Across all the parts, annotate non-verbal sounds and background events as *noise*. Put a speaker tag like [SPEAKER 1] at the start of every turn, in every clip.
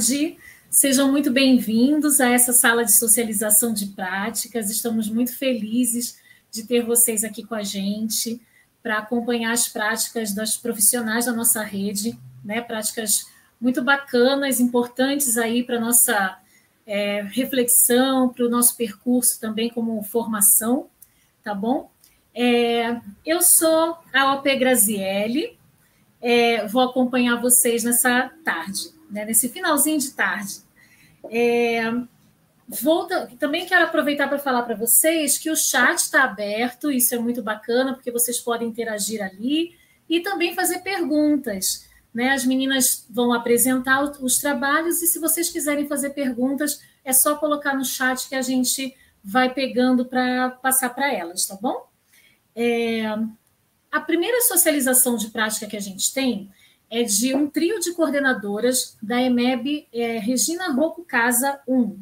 [SPEAKER 1] tarde. Sejam muito bem-vindos a essa sala de socialização de práticas. Estamos muito felizes de ter vocês aqui com a gente para acompanhar as práticas das profissionais da nossa rede, né? Práticas muito bacanas, importantes aí para nossa é, reflexão, para o nosso percurso também como formação, tá bom? É, eu sou a OP Graziele, é, vou acompanhar vocês nessa tarde, né, nesse finalzinho de tarde. É, também quero aproveitar para falar para vocês que o chat está aberto, isso é muito bacana, porque vocês podem interagir ali e também fazer perguntas. Né? As meninas vão apresentar os trabalhos e, se vocês quiserem fazer perguntas, é só colocar no chat que a gente vai pegando para passar para elas, tá bom? É, a primeira socialização de prática que a gente tem é de um trio de coordenadoras da EMEB é, Regina Rocco Casa 1.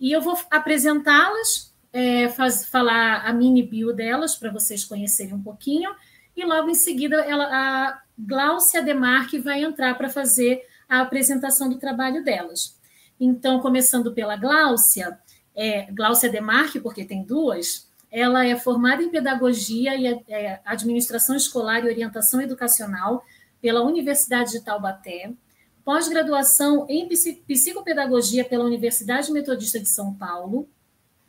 [SPEAKER 1] E eu vou apresentá-las, é, falar a mini bio delas para vocês conhecerem um pouquinho, e logo em seguida ela, a Gláucia Demarque vai entrar para fazer a apresentação do trabalho delas. Então, começando pela Gláucia, é, Gláucia Demarque, porque tem duas, ela é formada em Pedagogia e é, Administração Escolar e Orientação Educacional pela Universidade de Taubaté, pós-graduação em Psicopedagogia pela Universidade Metodista de São Paulo,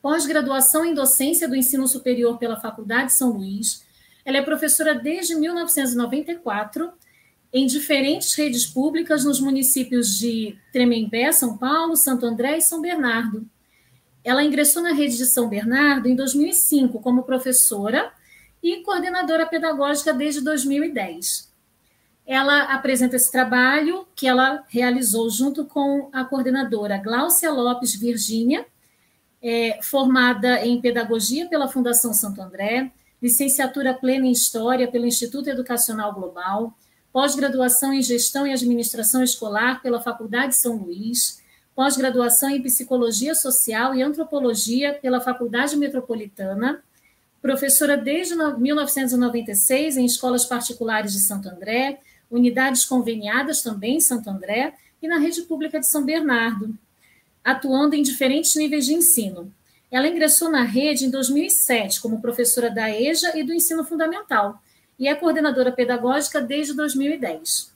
[SPEAKER 1] pós-graduação em Docência do Ensino Superior pela Faculdade de São Luís. Ela é professora desde 1994 em diferentes redes públicas nos municípios de Tremembé, São Paulo, Santo André e São Bernardo ela ingressou na rede de São Bernardo em 2005 como professora e coordenadora pedagógica desde 2010. Ela apresenta esse trabalho que ela realizou junto com a coordenadora Gláucia Lopes Virgínia, é, formada em Pedagogia pela Fundação Santo André, licenciatura plena em História pelo Instituto Educacional Global, pós-graduação em Gestão e Administração Escolar pela Faculdade São Luís, pós-graduação em Psicologia Social e Antropologia pela Faculdade Metropolitana, professora desde 1996 em escolas particulares de Santo André, unidades conveniadas também em Santo André e na rede pública de São Bernardo, atuando em diferentes níveis de ensino. Ela ingressou na rede em 2007 como professora da EJA e do ensino fundamental e é coordenadora pedagógica desde 2010.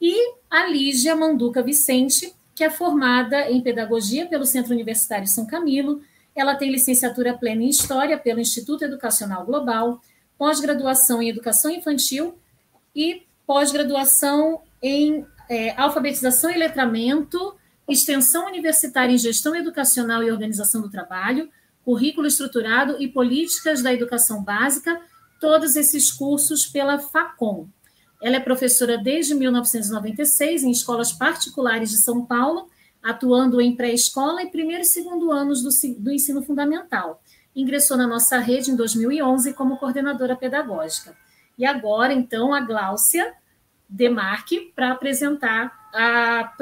[SPEAKER 1] E a Lígia Manduca Vicente que é formada em Pedagogia pelo Centro Universitário São Camilo. Ela tem licenciatura plena em História pelo Instituto Educacional Global, pós-graduação em Educação Infantil e pós-graduação em é, Alfabetização e Letramento, Extensão Universitária em Gestão Educacional e Organização do Trabalho, Currículo Estruturado e Políticas da Educação Básica, todos esses cursos pela FACOM, ela é professora desde 1996 em escolas particulares de São Paulo, atuando em pré-escola e primeiro e segundo anos do, do ensino fundamental. Ingressou na nossa rede em 2011 como coordenadora pedagógica. E agora, então, a Gláucia Demarque para apresentar a,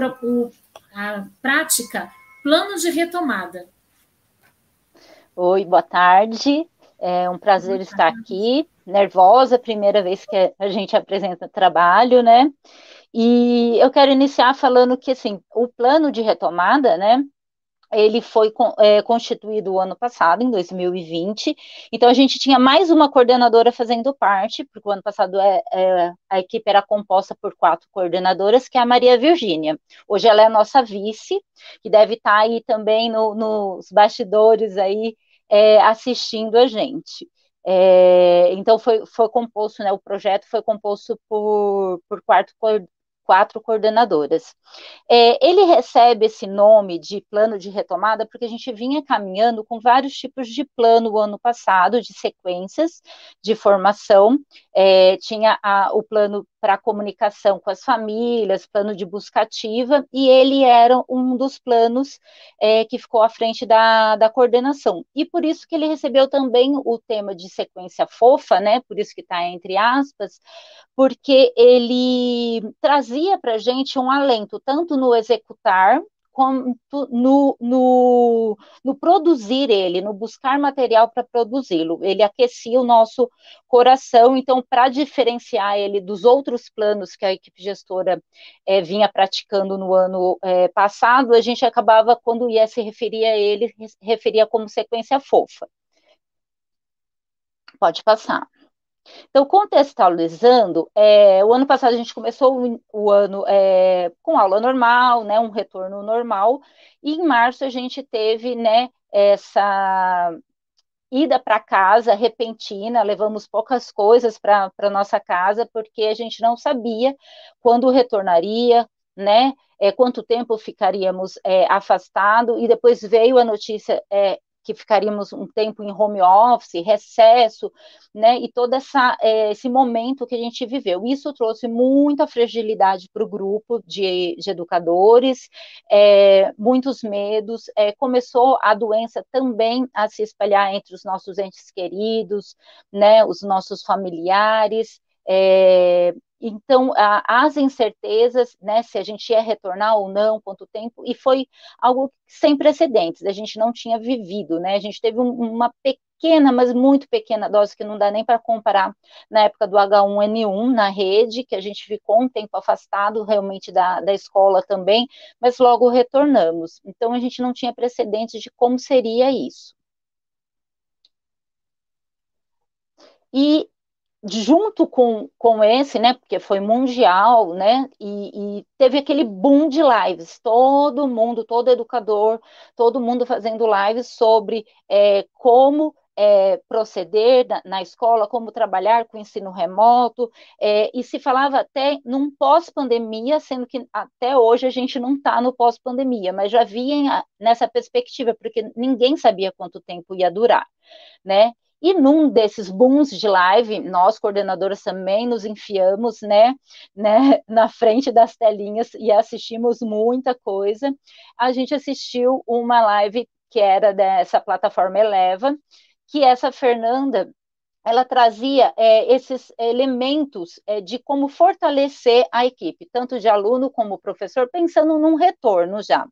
[SPEAKER 1] a prática Plano de Retomada.
[SPEAKER 2] Oi, boa tarde. É um prazer estar aqui nervosa, primeira vez que a gente apresenta trabalho, né? E eu quero iniciar falando que, assim, o plano de retomada, né? Ele foi é, constituído o ano passado, em 2020. Então, a gente tinha mais uma coordenadora fazendo parte, porque o ano passado é, é, a equipe era composta por quatro coordenadoras, que é a Maria Virgínia. Hoje ela é a nossa vice, que deve estar aí também no, nos bastidores aí, é, assistindo a gente. É, então foi, foi composto, né, o projeto foi composto por, por quatro, quatro coordenadoras. É, ele recebe esse nome de plano de retomada porque a gente vinha caminhando com vários tipos de plano o ano passado, de sequências de formação. É, tinha a, o plano para comunicação com as famílias, plano de busca ativa, e ele era um dos planos é, que ficou à frente da, da coordenação. E por isso que ele recebeu também o tema de sequência fofa, né? Por isso que está entre aspas, porque ele trazia para a gente um alento tanto no executar quanto no, no, no produzir ele, no buscar material para produzi-lo. Ele aquecia o nosso coração, então, para diferenciar ele dos outros planos que a equipe gestora é, vinha praticando no ano é, passado, a gente acabava, quando ia se referir a ele, referia como sequência fofa. Pode passar. Então, contextualizando, é, o ano passado a gente começou o, o ano é, com aula normal, né, um retorno normal, e em março a gente teve né, essa ida para casa repentina, levamos poucas coisas para nossa casa, porque a gente não sabia quando retornaria, né? É, quanto tempo ficaríamos é, afastado, e depois veio a notícia é, que ficaríamos um tempo em home office, recesso, né, e todo essa, é, esse momento que a gente viveu. Isso trouxe muita fragilidade para o grupo de, de educadores, é, muitos medos, é, começou a doença também a se espalhar entre os nossos entes queridos, né, os nossos familiares, é, então, as incertezas, né, se a gente ia retornar ou não, quanto tempo, e foi algo sem precedentes, a gente não tinha vivido, né, a gente teve um, uma pequena, mas muito pequena dose, que não dá nem para comparar, na época do H1N1 na rede, que a gente ficou um tempo afastado realmente da, da escola também, mas logo retornamos. Então, a gente não tinha precedentes de como seria isso. E junto com, com esse, né, porque foi mundial, né, e, e, teve aquele boom de lives, todo mundo, todo educador, todo mundo fazendo lives sobre é, como é, proceder na, na, escola, como trabalhar com ensino remoto, é, e se falava até num pós-pandemia, sendo que até hoje a gente não está no pós-pandemia, mas já vinha nessa perspectiva, porque ninguém sabia quanto tempo ia durar, né, e num desses booms de live, nós, coordenadoras, também nos enfiamos, né, né, *laughs* na frente das telinhas e assistimos muita coisa. A gente assistiu uma live que era dessa plataforma Eleva, que essa Fernanda ela trazia é, esses elementos é, de como fortalecer a equipe, tanto de aluno como professor, pensando num retorno já.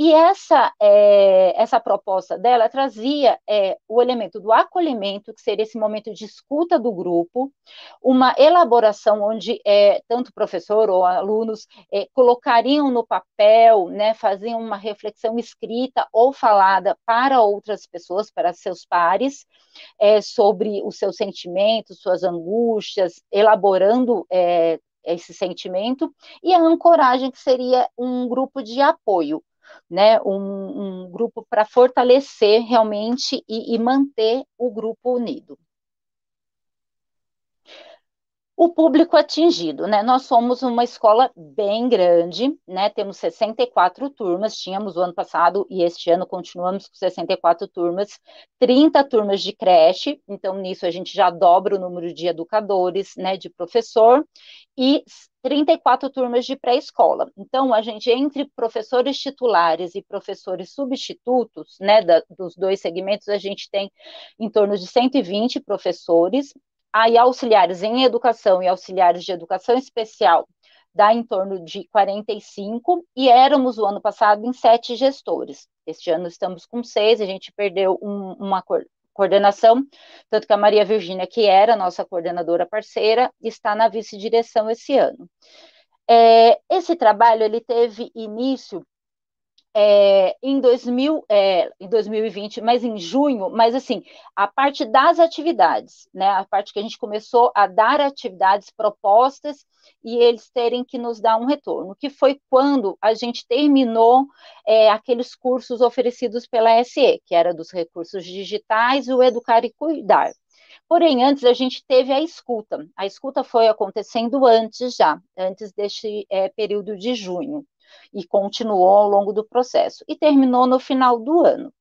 [SPEAKER 2] E essa, é, essa proposta dela trazia é, o elemento do acolhimento, que seria esse momento de escuta do grupo, uma elaboração onde é, tanto professor ou alunos é, colocariam no papel, né, faziam uma reflexão escrita ou falada para outras pessoas, para seus pares, é, sobre os seus sentimentos, suas angústias, elaborando é, esse sentimento, e a ancoragem, que seria um grupo de apoio né, um, um grupo para fortalecer realmente e, e manter o grupo unido o público atingido, né? Nós somos uma escola bem grande, né? Temos 64 turmas, tínhamos o ano passado e este ano continuamos com 64 turmas, 30 turmas de creche, então nisso a gente já dobra o número de educadores, né, de professor, e 34 turmas de pré-escola. Então, a gente, entre professores titulares e professores substitutos, né, da, dos dois segmentos, a gente tem em torno de 120 professores, aí auxiliares em educação e auxiliares de educação especial dá em torno de 45, e éramos o ano passado em sete gestores. Este ano estamos com seis, a gente perdeu um, uma coordenação, tanto que a Maria Virgínia, que era nossa coordenadora parceira, está na vice-direção esse ano. É, esse trabalho ele teve início é, em, 2000, é, em 2020, mas em junho, mas assim, a parte das atividades, né, a parte que a gente começou a dar atividades propostas e eles terem que nos dar um retorno, que foi quando a gente terminou é, aqueles cursos oferecidos pela SE, que era dos recursos digitais, o Educar e Cuidar. Porém, antes a gente teve a escuta. A escuta foi acontecendo antes já, antes deste é, período de junho e continuou ao longo do processo e terminou no final do ano.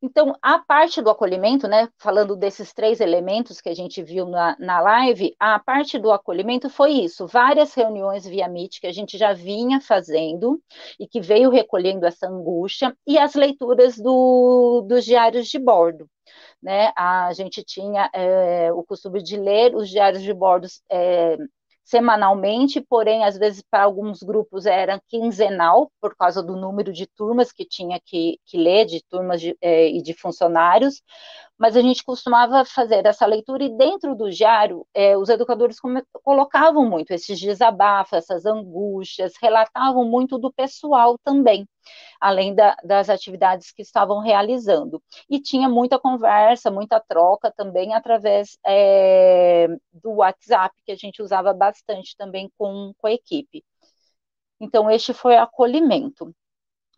[SPEAKER 2] Então, a parte do acolhimento, né, falando desses três elementos que a gente viu na, na live, a parte do acolhimento foi isso, várias reuniões via Meet que a gente já vinha fazendo e que veio recolhendo essa angústia, e as leituras do, dos diários de bordo. Né, a gente tinha é, o costume de ler os diários de bordo é, semanalmente, porém, às vezes, para alguns grupos era quinzenal, por causa do número de turmas que tinha que, que ler, de turmas de, é, e de funcionários, mas a gente costumava fazer essa leitura e dentro do diário, é, os educadores colocavam muito esses desabafos, essas angústias, relatavam muito do pessoal também, além da, das atividades que estavam realizando. E tinha muita conversa, muita troca também através é, do WhatsApp, que a gente usava bastante também com, com a equipe. Então, este foi acolhimento.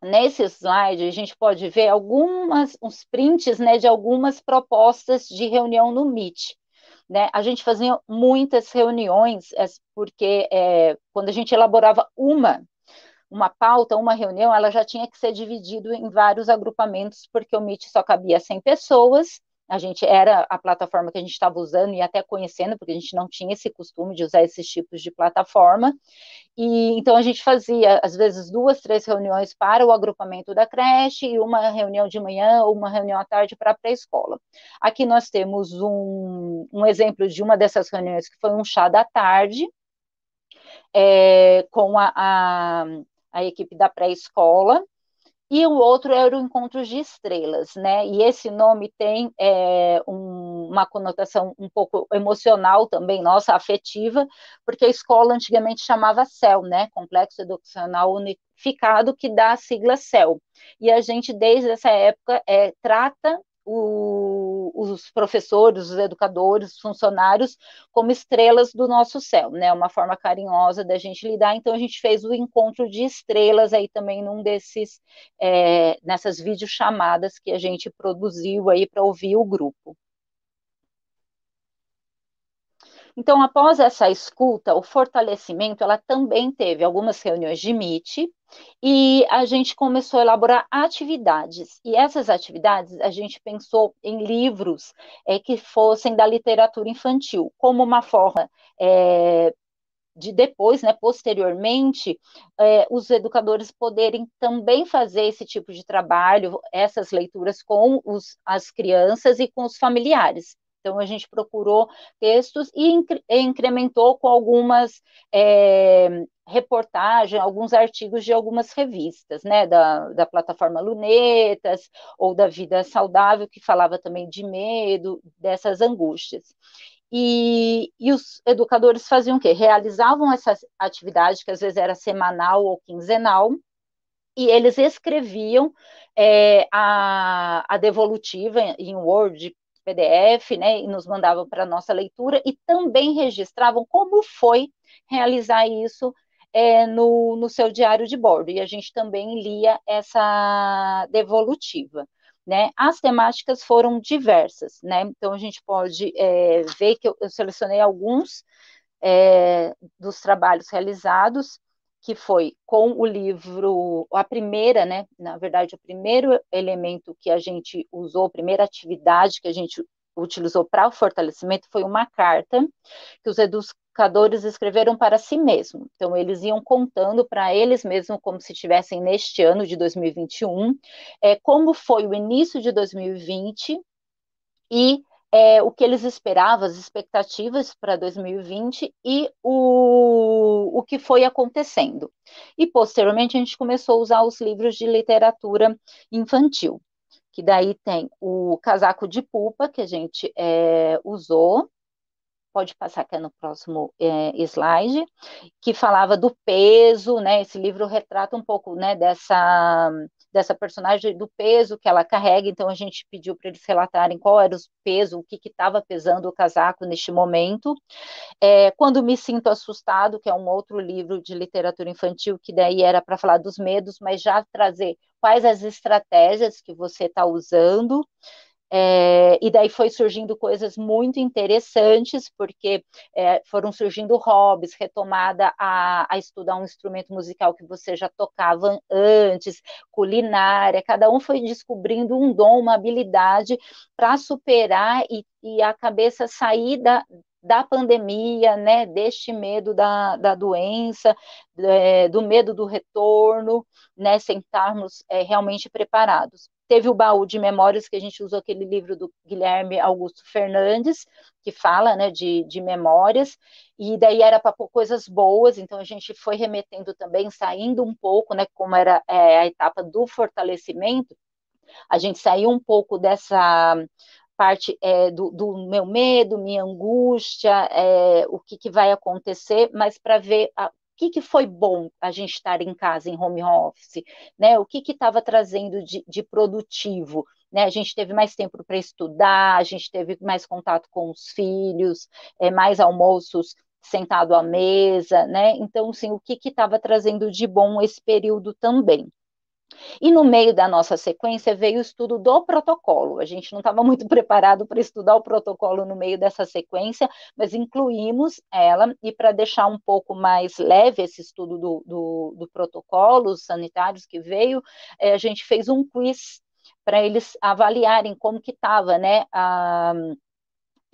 [SPEAKER 2] Nesse slide, a gente pode ver algumas, uns prints né, de algumas propostas de reunião no Meet. Né? A gente fazia muitas reuniões, é, porque é, quando a gente elaborava uma, uma pauta, uma reunião, ela já tinha que ser dividida em vários agrupamentos, porque o Meet só cabia 100 pessoas, a gente era a plataforma que a gente estava usando e até conhecendo, porque a gente não tinha esse costume de usar esses tipos de plataforma. E então a gente fazia, às vezes, duas, três reuniões para o agrupamento da creche e uma reunião de manhã ou uma reunião à tarde para a pré-escola. Aqui nós temos um, um exemplo de uma dessas reuniões que foi um chá da tarde, é, com a, a, a equipe da pré-escola, e o outro era o Encontros de Estrelas, né? E esse nome tem é, um, uma conotação um pouco emocional também, nossa, afetiva, porque a escola antigamente chamava CEL, né? Complexo Educacional Unificado, que dá a sigla CEL. E a gente, desde essa época, é, trata o, os professores, os educadores, os funcionários como estrelas do nosso céu, né? Uma forma carinhosa da gente lidar. Então a gente fez o encontro de estrelas aí também num desses é, nessas videochamadas que a gente produziu aí para ouvir o grupo. Então, após essa escuta, o fortalecimento, ela também teve algumas reuniões de MIT, e a gente começou a elaborar atividades. E essas atividades a gente pensou em livros é, que fossem da literatura infantil, como uma forma é, de depois, né, posteriormente, é, os educadores poderem também fazer esse tipo de trabalho, essas leituras com os, as crianças e com os familiares. Então, a gente procurou textos e incrementou com algumas é, reportagens, alguns artigos de algumas revistas, né, da, da plataforma Lunetas, ou da Vida Saudável, que falava também de medo, dessas angústias. E, e, os educadores faziam o quê? Realizavam essa atividade, que às vezes era semanal ou quinzenal, e eles escreviam é, a, a devolutiva em Word, PDF, né, e nos mandavam para nossa leitura e também registravam como foi realizar isso é, no, no seu diário de bordo. E a gente também lia essa devolutiva. Né? As temáticas foram diversas, né? Então a gente pode é, ver que eu, eu, selecionei alguns é, dos trabalhos realizados, que foi com o livro, a primeira, né? Na verdade, o primeiro elemento que a gente usou, a primeira atividade que a gente utilizou para o fortalecimento foi uma carta que os educadores escreveram para si mesmos. Então, eles iam contando para eles mesmos, como se estivessem neste ano de 2021, é, como foi o início de 2020 e é, o que eles esperavam, as expectativas para 2020 e o, o que foi acontecendo. E, posteriormente, a gente começou a usar os livros de literatura infantil, que daí tem o casaco de pupa, que a gente é, usou, pode passar aqui no próximo é, slide, que falava do peso, né? Esse livro retrata um pouco, né, dessa dessa personagem, do peso que ela carrega, então a gente pediu para eles relatarem qual era o peso, o que estava pesando o casaco neste momento. É, Quando Me Sinto Assustado, que é um outro livro de literatura infantil, que daí era para falar dos medos, mas já trazer quais as estratégias que você está usando. É, e daí foi surgindo coisas muito interessantes, porque é, foram surgindo hobbies, retomada a, a, estudar um instrumento musical que você já tocava antes, culinária, cada um foi descobrindo um dom, uma habilidade para superar e, e, a cabeça sair da, da pandemia, né, deste medo da, da doença, é, do medo do retorno, né, sem estarmos é, realmente preparados. Teve o baú de memórias, que a gente usou aquele livro do Guilherme Augusto Fernandes, que fala né, de, de memórias, e daí era para coisas boas, então a gente foi remetendo também, saindo um pouco, né, como era é, a etapa do fortalecimento, a gente saiu um pouco dessa parte é, do, do, meu medo, minha angústia, é, o que, que, vai acontecer, mas para ver a, o que, que foi bom a gente estar em casa, em home office, né? O que estava trazendo de, de produtivo, né? A gente teve mais tempo para estudar, a gente teve mais contato com os filhos, é, mais almoços sentado à mesa, né? Então, sim, o que estava trazendo de bom esse período também. E no meio da nossa sequência veio o estudo do protocolo. A gente não estava muito *laughs* preparado para estudar o protocolo no meio dessa sequência, mas incluímos ela, e para deixar um pouco mais leve esse estudo do, do, do protocolo sanitários que veio, é, a gente fez um quiz para eles avaliarem como que estava, né, a,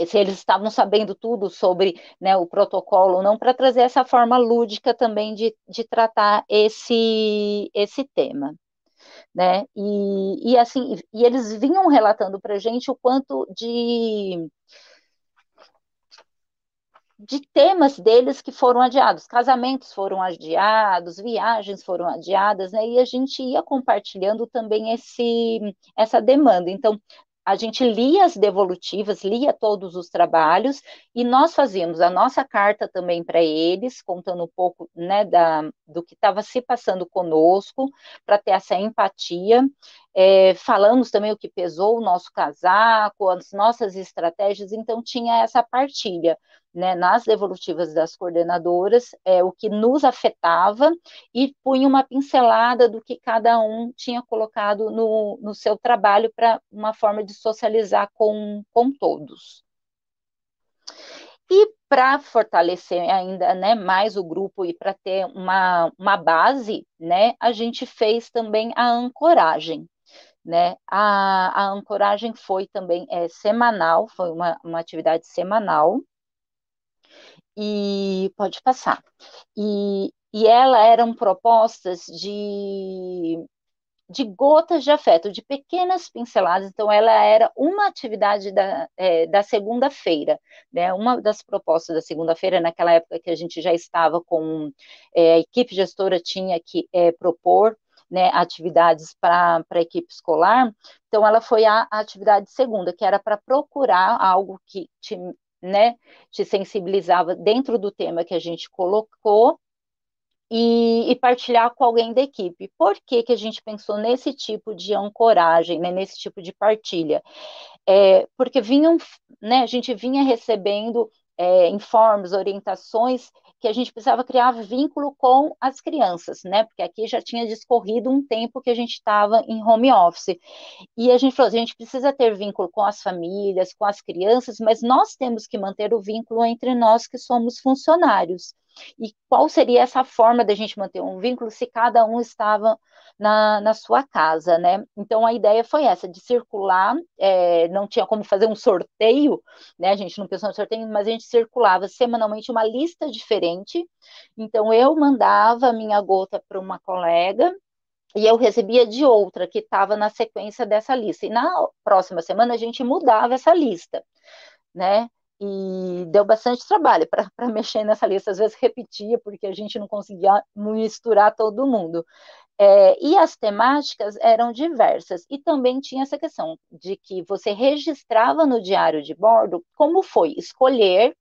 [SPEAKER 2] se eles estavam sabendo tudo sobre né, o protocolo ou não, para trazer essa forma lúdica também de, de tratar esse, esse tema né? E, e assim, e eles vinham relatando para gente o quanto de de temas deles que foram adiados, casamentos foram adiados, viagens foram adiadas, né? E a gente ia compartilhando também esse essa demanda. Então, a gente lia as devolutivas, lia todos os trabalhos e nós fazíamos a nossa carta também para eles, contando um pouco né, da, do que estava se passando conosco, para ter essa empatia. É, falamos também o que pesou o nosso casaco, as nossas estratégias, então tinha essa partilha né, nas devolutivas das coordenadoras, é, o que nos afetava e punha uma pincelada do que cada um tinha colocado no, no seu trabalho para uma forma de socializar com, com todos. E para fortalecer ainda né, mais o grupo e para ter uma, uma base, né, a gente fez também a ancoragem. Né? A, a ancoragem foi também é, semanal, foi uma, uma atividade semanal, e pode passar. E, e ela eram propostas de, de gotas de afeto, de pequenas pinceladas. Então, ela era uma atividade da, é, da segunda-feira, né? Uma das propostas da segunda-feira, naquela época que a gente já estava com é, a equipe gestora tinha que é, propor né, atividades para a equipe escolar, então ela foi a, a atividade segunda, que era para procurar algo que né, te sensibilizava dentro do tema que a gente colocou e, e, partilhar com alguém da equipe. Por que, que a gente pensou nesse tipo de ancoragem, né, nesse tipo de partilha? É, porque vinham, né, a gente vinha recebendo é, informes, orientações que a gente precisava criar vínculo com as crianças, né? Porque aqui já tinha discorrido um tempo que a gente estava em home office. E a gente falou, a gente precisa ter vínculo com as famílias, com as crianças, mas nós temos que manter o vínculo entre nós que somos funcionários. E qual seria essa forma da gente manter um vínculo se cada um estava na, na sua casa, né? Então a ideia foi essa, de circular, é, não tinha como fazer um sorteio, né? A gente não pensou no sorteio, mas a gente circulava semanalmente uma lista diferente. Então eu mandava a minha gota para uma colega, e eu recebia de outra que estava na sequência dessa lista. E na próxima semana a gente mudava essa lista, né? E deu bastante trabalho para *laughs* mexer nessa lista. Às vezes repetia, porque a gente não conseguia misturar todo mundo. É, e as temáticas eram diversas, e também tinha essa questão de que você registrava no diário de bordo como foi escolher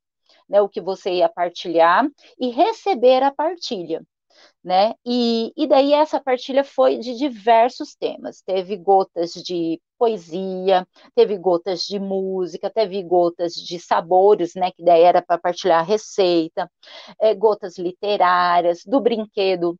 [SPEAKER 2] né, o que você ia partilhar e receber a partilha né? E, e daí essa partilha foi de diversos temas. Teve gotas de poesia, teve gotas de música, teve gotas de sabores, né? Que daí era para partilhar a receita, é, gotas literárias, do brinquedo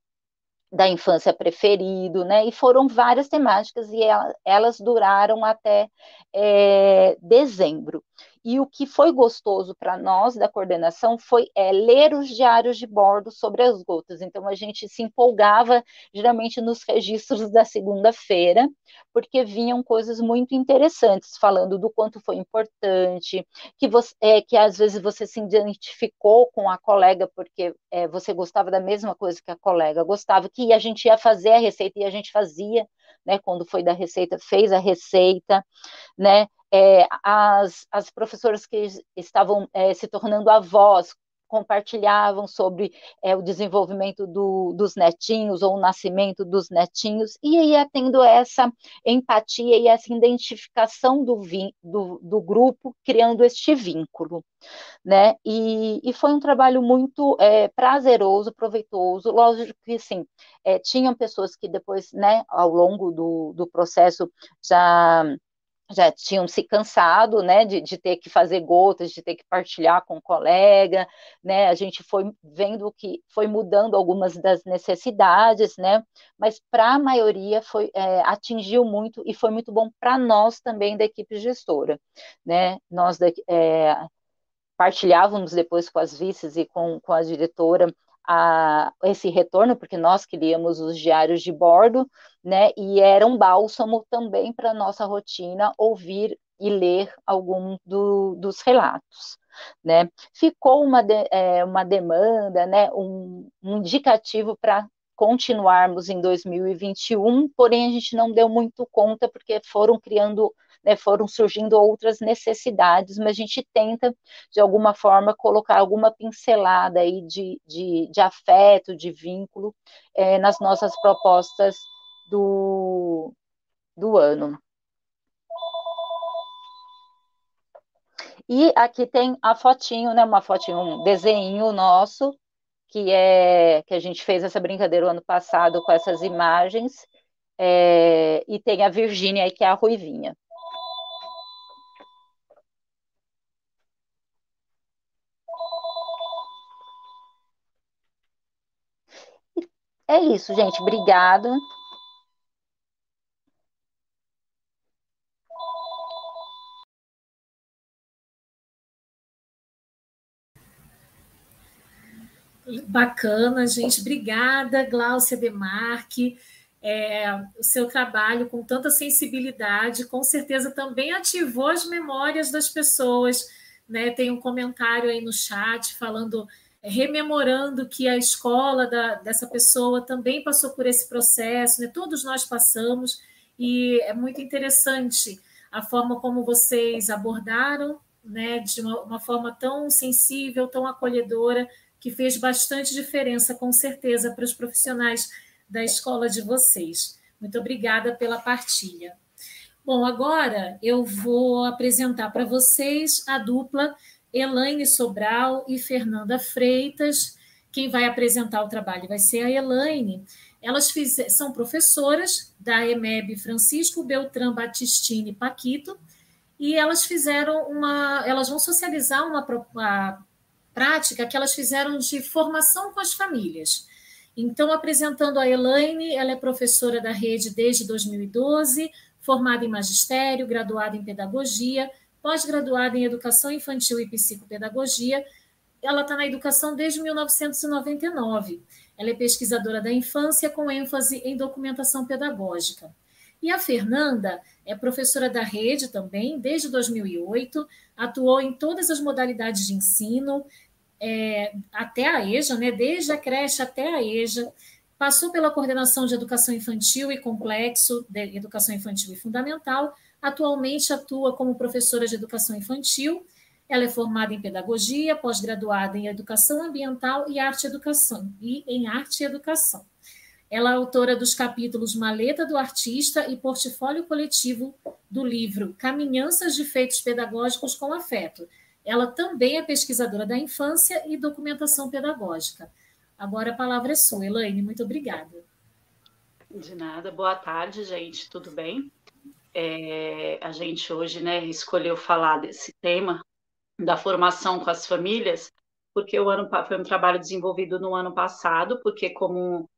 [SPEAKER 2] da infância preferido, né? E foram várias temáticas e elas duraram até é, dezembro. E o que foi gostoso para nós da coordenação foi é, ler os diários de bordo sobre as gotas. Então a gente se empolgava geralmente nos registros da segunda-feira, porque vinham coisas muito interessantes, falando do quanto foi importante, que, você, é, que às vezes você se identificou com a colega porque é, você gostava da mesma coisa que a colega gostava, que a gente ia fazer a receita e a gente fazia, né? Quando foi da receita, fez a receita, né? É, as, as professoras que estavam é, se tornando avós compartilhavam sobre é, o desenvolvimento do, dos netinhos ou o nascimento dos netinhos, e ia tendo essa empatia e essa identificação do, do, do grupo, criando este vínculo. Né? E, e foi um trabalho muito é, prazeroso, proveitoso. Lógico que sim, é, tinham pessoas que depois, né, ao longo do, do processo, já já tinham se cansado, né, de, de, ter que fazer gotas, de ter que partilhar com o colega, né, a gente foi vendo que foi mudando algumas das necessidades, né, mas para a maioria foi, é, atingiu muito e foi muito bom para nós também da equipe gestora, né, nós é, partilhávamos depois com as vices e com, com a diretora a, esse retorno, porque nós queríamos os diários de bordo, né, e era um bálsamo também para nossa rotina ouvir e ler algum do, dos relatos. Né? Ficou uma, de, é, uma demanda, né, um, um indicativo para continuarmos em 2021, porém a gente não deu muito conta porque foram criando né, foram surgindo outras necessidades, mas a gente tenta, de alguma forma, colocar alguma pincelada aí de, de, de afeto, de vínculo é, nas nossas propostas do, do ano. E aqui tem a fotinho, né, uma fotinho, um desenho nosso, que é que a gente fez essa brincadeira o ano passado com essas imagens, é, e tem a Virgínia aí, que é a Ruivinha. É isso, gente. Obrigada.
[SPEAKER 1] Bacana, gente. Obrigada, Gláucia Demarque. É, o seu trabalho com tanta sensibilidade, com certeza também ativou as memórias das pessoas. Né? Tem um comentário aí no chat falando rememorando que a escola da, dessa pessoa também passou por esse processo, né? todos nós passamos, e é muito interessante a forma como vocês abordaram, né, de uma, uma forma tão sensível, tão acolhedora, que fez bastante diferença, com certeza, para os profissionais da escola de vocês. Muito obrigada pela partilha. Bom, agora eu vou apresentar para vocês a dupla Elaine Sobral e Fernanda Freitas. Quem vai apresentar o trabalho vai ser a Elaine. Elas fiz, são professoras da EMEB Francisco Beltrão Batistini Paquito, e elas fizeram uma. Elas vão socializar uma, uma prática que elas fizeram de formação com as famílias. Então, apresentando a Elaine, ela é professora da rede desde 2012, formada em magistério, graduada em pedagogia, pós-graduada em Educação Infantil e Psicopedagogia. Ela está na educação desde 1999. Ela é pesquisadora da infância com ênfase em documentação pedagógica. E a Fernanda é professora da rede também, desde 2008, atuou em todas as modalidades de ensino, é, até a EJA, né, desde a creche até a EJA, passou pela coordenação de educação infantil e complexo de educação infantil e fundamental, Atualmente atua como professora de educação infantil. Ela é formada em pedagogia, pós-graduada em educação ambiental e arte e educação e em arte e educação. Ela é autora dos capítulos Maleta do Artista e Portfólio Coletivo do livro Caminhanças de Feitos Pedagógicos com Afeto. Ela também é pesquisadora da infância e documentação pedagógica. Agora a palavra é sua, Elaine. Muito obrigada.
[SPEAKER 3] De nada. Boa tarde, gente. Tudo bem? É, a gente hoje né, escolheu falar desse tema da formação com as famílias, porque o ano foi um trabalho desenvolvido no ano passado, porque como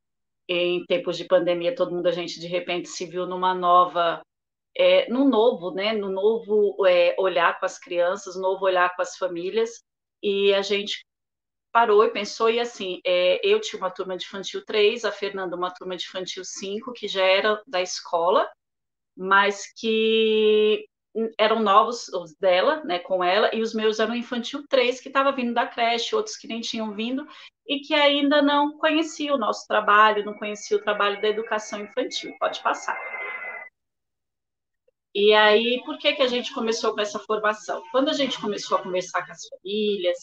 [SPEAKER 3] em tempos de pandemia todo mundo a gente de repente se viu numa nova é, no novo, né, no novo é, olhar com as crianças, novo olhar com as famílias, e a gente parou e pensou, e assim, é, eu tinha uma turma de infantil 3, a Fernanda uma turma de infantil 5, que já era da escola, mas que eram novos os dela, né, com ela, e os meus eram infantil 3, que estava vindo da creche, outros que nem tinham vindo, e que ainda não conhecia o nosso trabalho, não conhecia o trabalho da educação infantil. Pode passar. E aí, por que, que a gente começou com essa formação? Quando a gente começou a conversar com as famílias,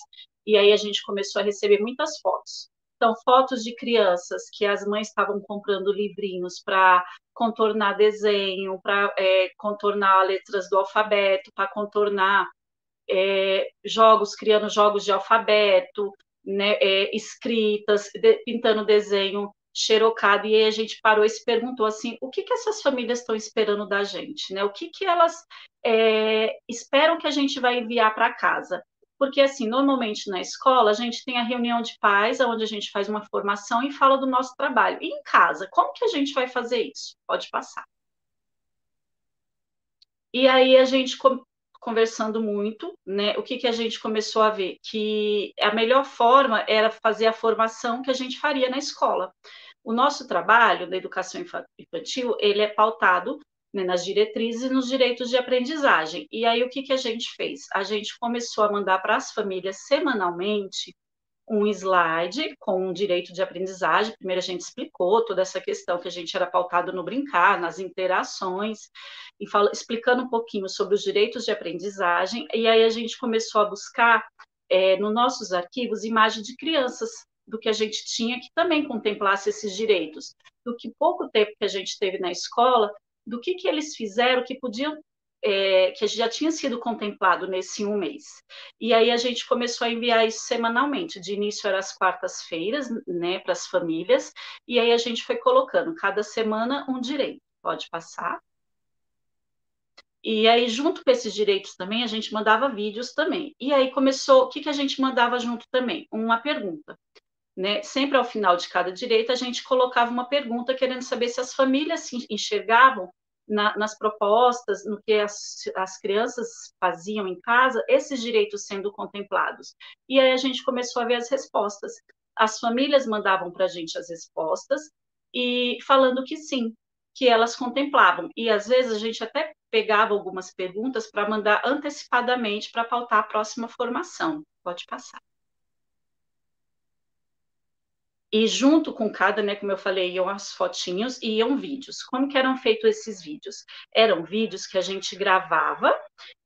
[SPEAKER 3] e aí a gente começou a receber muitas fotos. Então, fotos de crianças que as mães estavam comprando livrinhos para contornar desenho, para é, contornar letras do alfabeto, para contornar é, jogos, criando jogos de alfabeto, né, é, escritas, de, pintando desenho xerocado, e aí a gente parou e se perguntou assim, o que, que essas famílias estão esperando da gente, né? O que, que elas é, esperam que a gente vai enviar para casa? Porque, assim, normalmente na escola a gente tem a reunião de pais, onde a gente faz uma formação e fala do nosso trabalho. E em casa, como que a gente vai fazer isso? Pode passar. E aí a gente conversando muito, né? O que, que a gente começou a ver? Que a melhor forma era fazer a formação que a gente faria na escola. O nosso trabalho da educação infantil, ele é pautado né, nas diretrizes e nos direitos de aprendizagem. E aí, o que, que a gente fez? A gente começou a mandar para as famílias semanalmente um slide com um direito de aprendizagem. Primeiro, a gente explicou toda essa questão que a gente era pautado no brincar, nas interações, e fala, explicando um pouquinho sobre os direitos de aprendizagem. E aí, a gente começou a buscar é, nos nossos arquivos imagens de crianças do que a gente tinha que também contemplasse esses direitos. Do que pouco tempo que a gente teve na escola, do que, que eles fizeram que podiam é, que já tinha sido contemplado nesse um mês. E aí a gente começou a enviar isso semanalmente. De início eram as quartas-feiras, né, para as famílias, e aí a gente foi colocando cada semana um direito. Pode passar. E aí, junto com esses direitos também, a gente mandava vídeos também. E aí começou, o que, que a gente mandava junto também? Uma pergunta. Né? Sempre ao final de cada direito, a gente colocava uma pergunta querendo saber se as famílias se enxergavam na, nas propostas, no que as, as crianças faziam em casa, esses direitos sendo contemplados. E aí a gente começou a ver as respostas. As famílias mandavam para a gente as respostas e falando que sim, que elas contemplavam. E às vezes a gente até pegava algumas perguntas para mandar antecipadamente para pautar a próxima formação. Pode passar. E junto com cada, né, como eu falei, iam as fotinhos e iam vídeos. Como que eram feitos esses vídeos? Eram vídeos que a gente gravava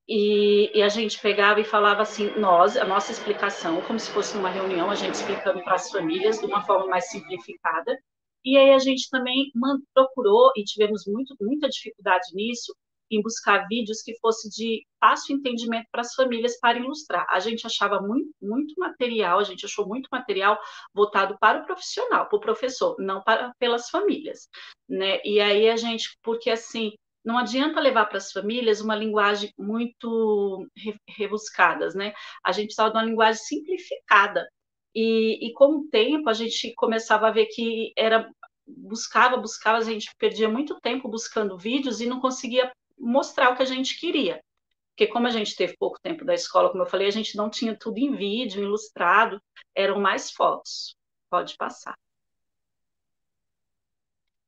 [SPEAKER 3] e, e, a gente pegava e falava assim, nós, a nossa explicação, como se fosse numa reunião, a gente explicando para as famílias de uma forma mais simplificada. E aí a gente também procurou, e tivemos muito, muita dificuldade nisso, em buscar vídeos que fosse de fácil entendimento para as famílias para ilustrar. A gente achava muito, muito material, a gente achou muito material voltado para o profissional, para o professor, não para pelas famílias, né? E aí a gente, porque assim, não adianta levar para as famílias uma linguagem muito rebuscada, né? A gente precisava de uma linguagem simplificada. E, e com o tempo a gente começava a ver que era buscava, buscava, a gente perdia muito tempo buscando vídeos e não conseguia mostrar o que a gente queria. Porque como a gente teve pouco tempo da escola, como eu falei, a gente não tinha tudo em vídeo, ilustrado, eram mais fotos. Pode passar.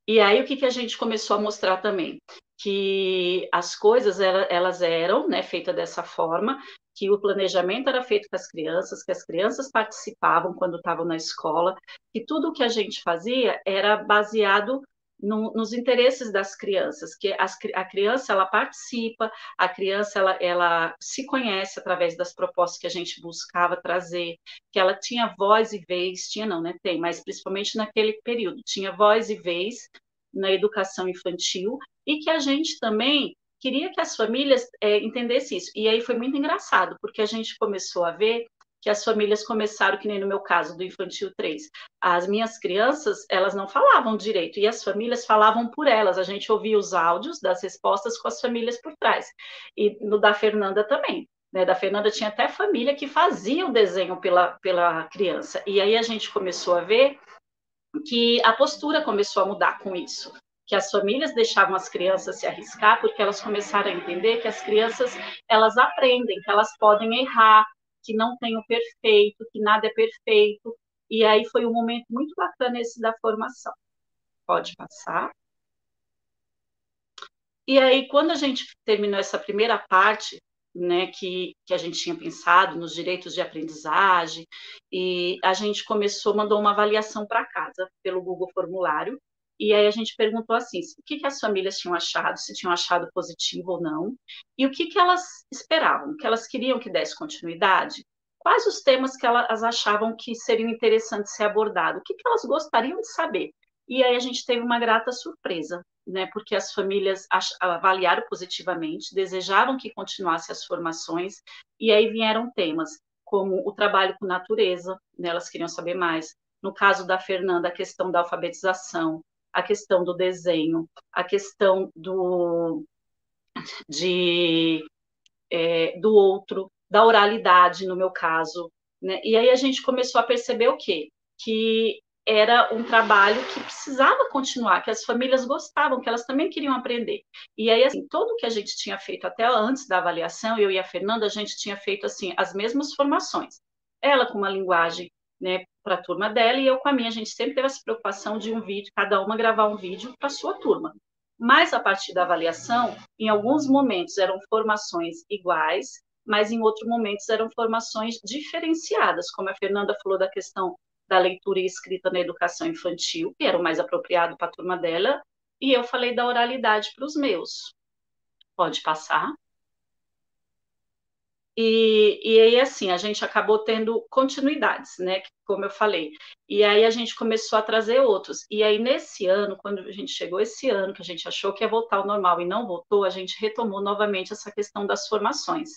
[SPEAKER 3] E aí o que, que a gente começou a mostrar também? Que as coisas elas eram né, feitas dessa forma, que o planejamento era feito com as crianças, que as crianças participavam quando estavam na escola, que tudo o que a gente fazia era baseado no, nos interesses das crianças, que as, a criança ela participa, a criança ela, ela se conhece através das propostas que a gente buscava trazer, que ela tinha voz e vez, tinha não, né? Tem, mas principalmente naquele período, tinha voz e vez na educação infantil e que a gente também queria que as famílias é, entendessem isso. E aí foi muito engraçado, porque a gente começou a ver que as famílias começaram, que nem no meu caso, do Infantil 3. As minhas crianças, elas não falavam direito, e as famílias falavam por elas. A gente ouvia os áudios das respostas com as famílias por trás. E no da Fernanda também. Né, da Fernanda tinha até família que fazia o desenho pela, pela criança. E aí a gente começou a ver que a postura começou a mudar com isso que as famílias deixavam as crianças se arriscar porque elas começaram a entender que as crianças elas aprendem, que elas podem errar, que não tem o perfeito, que nada é perfeito. E aí foi um momento muito bacana esse da formação. Pode passar. E aí, quando a gente terminou essa primeira parte, né, que, que a gente tinha pensado nos direitos de aprendizagem, e a gente começou, mandou uma avaliação para casa pelo Google Formulário, e aí a gente perguntou assim, o que, que as famílias tinham achado, se tinham achado positivo ou não, e o que, que elas esperavam, que elas queriam que desse continuidade, quais os temas que elas achavam que seriam interessantes ser abordados, o que, que elas gostariam de saber. E aí a gente teve uma grata surpresa, né, porque as famílias avaliaram positivamente, desejavam que continuasse as formações, e aí vieram temas como o trabalho com natureza, né, elas queriam saber mais. No caso da Fernanda, a questão da alfabetização, a questão do desenho, a questão do, de, é, do outro, da oralidade, no meu caso. Né? E aí a gente começou a perceber o quê? Que era um trabalho que precisava continuar, que as famílias gostavam, que elas também queriam aprender. E aí, assim, tudo que a gente tinha feito até antes da avaliação, eu e a Fernanda, a gente tinha feito, assim, as mesmas formações. Ela com uma linguagem né, para a turma dela, e eu com a minha. A gente sempre teve essa preocupação de um vídeo, cada uma gravar um vídeo para a sua turma. Mas a partir da avaliação, em alguns momentos eram formações iguais, mas em outros momentos eram formações diferenciadas, como a Fernanda falou da questão da leitura e escrita na educação infantil, que era o mais apropriado para a turma dela, e eu falei da oralidade para os meus. Pode passar. E, e aí, assim, a gente acabou tendo continuidades, né? Como eu falei. E aí a gente começou a trazer outros. E aí, nesse ano, quando a gente chegou esse ano, que a gente achou que ia voltar ao normal e não voltou, a gente retomou novamente essa questão das formações.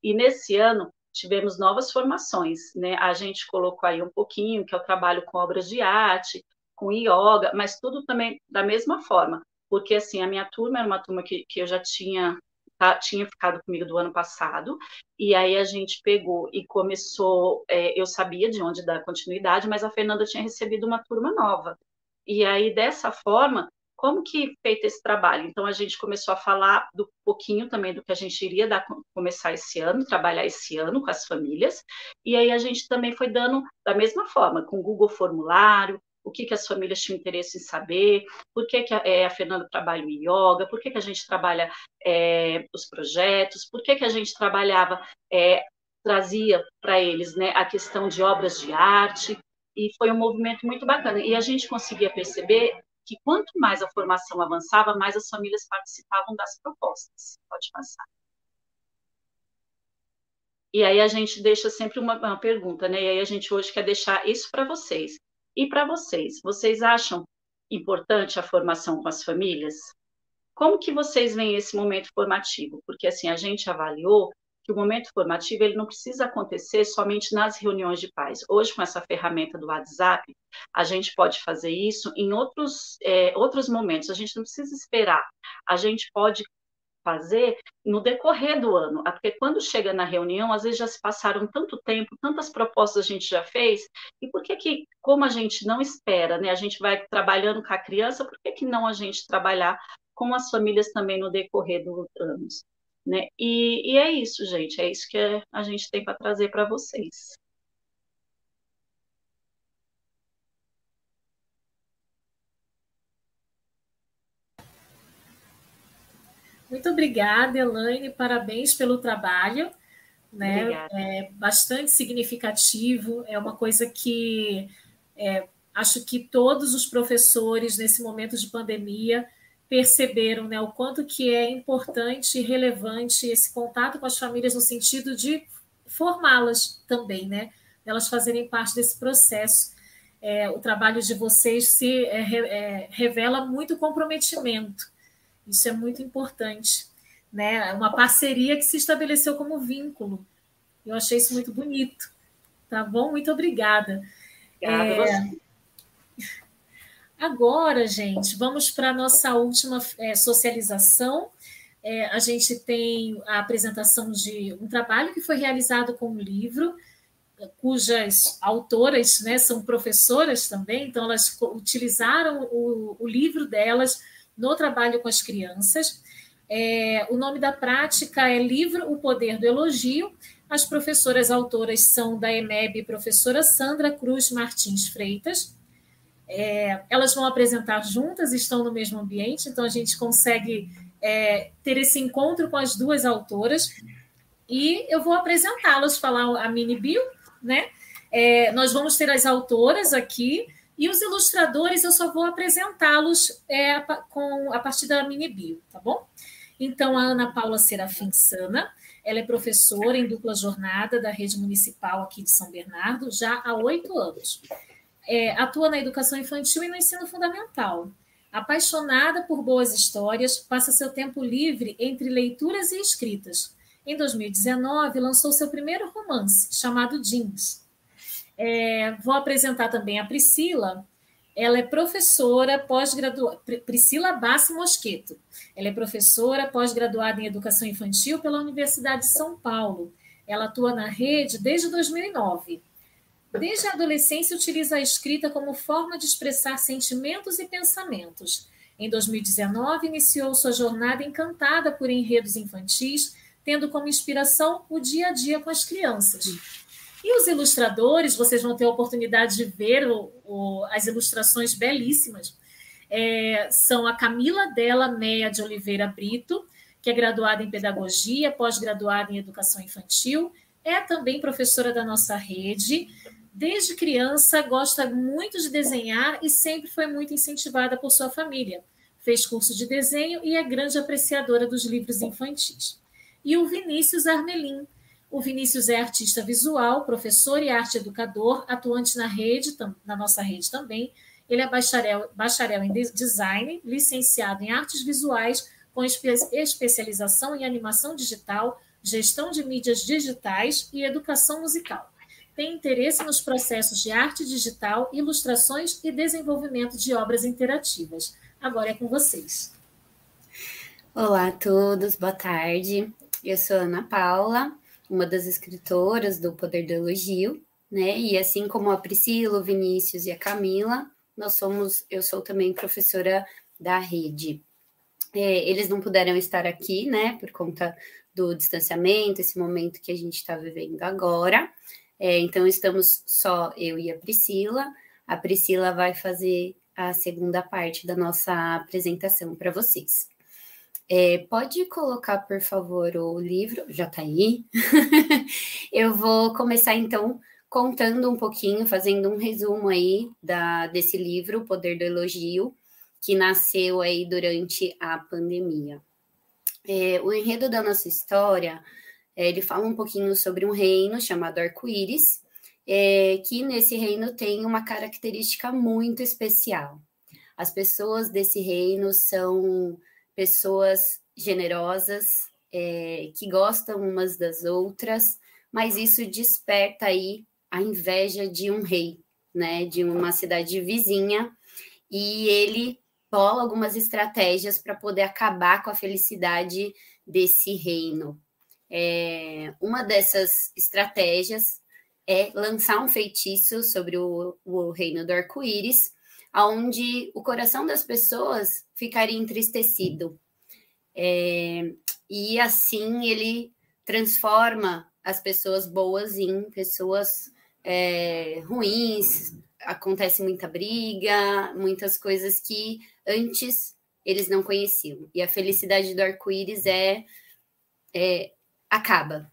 [SPEAKER 3] E nesse ano, tivemos novas formações, né? A gente colocou aí um pouquinho, que é o trabalho com obras de arte, com yoga, mas tudo também da mesma forma. Porque, assim, a minha turma era uma turma que, que eu já tinha tá, tinha ficado comigo do ano passado, e aí a gente pegou e começou, é, eu sabia de onde dar continuidade, mas a Fernanda tinha recebido uma turma nova. E aí, dessa forma, como que feito esse trabalho? Então, a gente começou a falar do pouquinho também do que a gente iria dar, começar esse ano, trabalhar esse ano com as famílias, e aí a gente também foi dando da mesma forma, com Google Formulário, o que, que as famílias tinham interesse em saber, por que, que a, é, a Fernanda trabalha em yoga, por que, que a gente trabalha é, os projetos, por que, que a gente trabalhava, é, trazia para eles né, a questão de obras de arte, e foi um movimento muito bacana. E a gente conseguia perceber que quanto mais a formação avançava, mais as famílias participavam das propostas. Pode passar. E aí a gente deixa sempre uma, uma pergunta, né? E aí a gente hoje quer deixar isso para vocês. E para vocês, vocês acham importante a formação com as famílias? Como que vocês veem esse momento formativo? Porque assim, a gente avaliou que o momento formativo ele não precisa acontecer somente nas reuniões de pais. Hoje, com essa ferramenta do WhatsApp, a gente pode fazer isso em outros, é, outros momentos. A gente não precisa esperar. A gente pode fazer no decorrer do ano, ah, porque quando chega na reunião, às vezes já se passaram tanto tempo, tantas propostas a gente já fez, e por que que, como a gente não espera, né, a gente vai trabalhando com a criança, por que que não a gente trabalhar com as famílias também no decorrer dos anos? Né? E, e é isso, gente, é isso que a gente tem para trazer para vocês.
[SPEAKER 1] Muito obrigada, Elaine, parabéns pelo trabalho. Né? É bastante significativo, é uma coisa que é, acho que todos os professores, nesse momento de pandemia, perceberam né, o quanto que é importante e relevante esse contato com as famílias no sentido de formá-las também, né? Elas fazerem parte desse processo. É, o trabalho de vocês se é, é, revela muito comprometimento isso é muito importante. Né? Uma parceria que se estabeleceu como vínculo. Eu achei isso muito bonito. Tá bom? Muito obrigada.
[SPEAKER 3] É...
[SPEAKER 1] Agora, gente, vamos para a nossa última é, socialização. É, a gente tem a apresentação de um trabalho que foi realizado com um livro, cujas autoras né, são professoras também, então elas utilizaram o, o livro delas no trabalho com as crianças. É, o nome da prática é Livro O Poder do Elogio. As professoras autoras são da EMEB, professora Sandra Cruz Martins Freitas. É, elas vão apresentar juntas, estão no mesmo ambiente, então a gente consegue é, ter esse encontro com as duas autoras. E eu vou apresentá-las, falar a mini bio, né? É, nós vamos ter as autoras aqui e os ilustradores eu só vou apresentá-los é, com a partir da mini bio, tá bom? Então, a Ana Paula Serafim Sana, ela é professora em dupla jornada da rede municipal aqui de São Bernardo já há oito anos. É, atua na educação infantil e no ensino fundamental. Apaixonada por boas histórias, passa seu tempo livre entre leituras e escritas. Em 2019, lançou seu primeiro romance, chamado Jeans, é, vou apresentar também a Priscila. Ela é professora pós-graduada, Priscila Bassi Mosqueto. Ela é professora pós-graduada em Educação Infantil pela Universidade de São Paulo. Ela atua na rede desde 2009. Desde a adolescência, utiliza a escrita como forma de expressar sentimentos e pensamentos. Em 2019, iniciou sua jornada encantada por enredos infantis, tendo como inspiração o dia a dia com as crianças. E os ilustradores, vocês vão ter a oportunidade de ver o, o, as ilustrações belíssimas. É, são a Camila Della Meia de Oliveira Brito, que é graduada em Pedagogia, pós-graduada em Educação Infantil, é também professora da nossa rede. Desde criança, gosta muito de desenhar e sempre foi muito incentivada por sua família. Fez curso de desenho e é grande apreciadora dos livros infantis. E o Vinícius Armelin, o Vinícius é artista visual, professor e arte educador, atuante na rede, na nossa rede também. Ele é bacharel, bacharel em design, licenciado em artes visuais, com especialização em animação digital, gestão de mídias digitais e educação musical. Tem interesse nos processos de arte digital, ilustrações e desenvolvimento de obras interativas. Agora é com vocês.
[SPEAKER 4] Olá a todos, boa tarde. Eu sou Ana Paula, uma das escritoras do Poder do Elogio, né? E assim como a Priscila, o Vinícius e a Camila, nós somos, eu sou também professora da rede. É, eles não puderam estar aqui, né, por conta do distanciamento, esse momento que a gente está vivendo agora. É, então, estamos só eu e a Priscila. A Priscila vai fazer a segunda parte da nossa apresentação para vocês. É, pode colocar, por favor, o livro, já está aí. *laughs* eu vou começar então contando um pouquinho, fazendo um resumo aí da, desse livro, O Poder do Elogio, que nasceu aí durante a pandemia. É, o enredo da nossa história, é, ele fala um pouquinho sobre um reino chamado Arco-Íris, é, que nesse reino tem uma característica muito especial. As pessoas desse reino são pessoas generosas, é, que gostam umas das outras, mas isso desperta aí a inveja de um rei, né, de uma cidade vizinha, e ele bola algumas estratégias para poder acabar com a felicidade desse reino. É, uma dessas estratégias é lançar um feitiço sobre o, o reino do arco-íris, onde o coração das pessoas ficaria entristecido. É, e assim ele transforma as pessoas boas em pessoas é, ruins, acontece muita briga, muitas coisas que antes eles não conheciam. E a felicidade do arco-íris é, é acaba.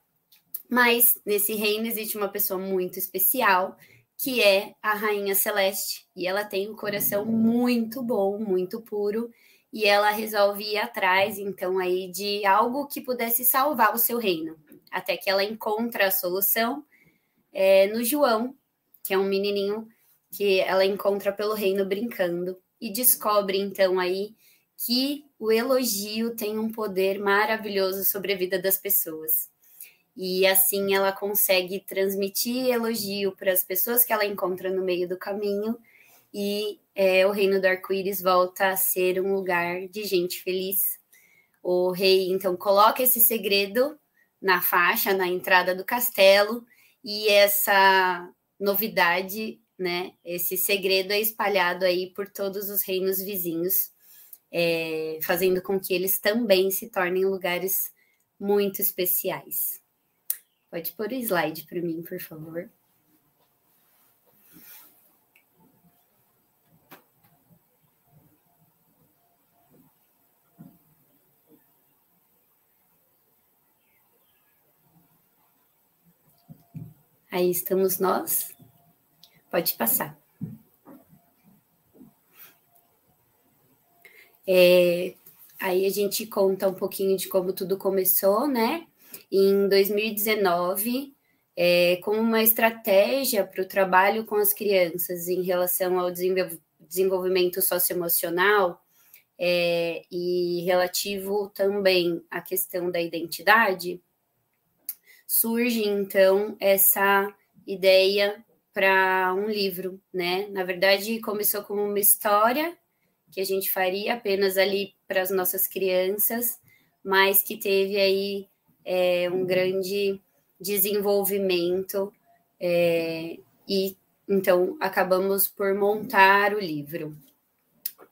[SPEAKER 4] Mas nesse reino existe uma pessoa muito especial que é a Rainha Celeste, e ela tem um coração muito bom, muito puro, e ela resolve ir atrás, então, aí de algo que pudesse salvar o seu reino, até que ela encontra a solução é, no João, que é um menininho que ela encontra pelo reino brincando, e descobre, então, aí que o elogio tem um poder maravilhoso sobre a vida das pessoas e assim ela consegue transmitir elogio para as pessoas que ela encontra no meio do caminho e é, o reino do arco-íris volta a ser um lugar de gente feliz. O rei então coloca esse segredo na faixa, na entrada do castelo, e essa novidade, né, esse segredo é espalhado aí por todos os reinos vizinhos é, fazendo com que eles também se tornem lugares muito especiais. Pode pôr o slide para mim, por favor. Aí estamos nós. Pode passar. É, aí a gente conta um pouquinho de como tudo começou, né? Em 2019, é, como uma estratégia para o trabalho com as crianças em relação ao desenvolvimento socioemocional é, e relativo também à questão da identidade, surge então essa ideia para um livro, né? Na verdade, começou como uma história que a gente faria apenas ali para as nossas crianças, mas que teve aí é, um grande desenvolvimento é, e então acabamos por montar o livro.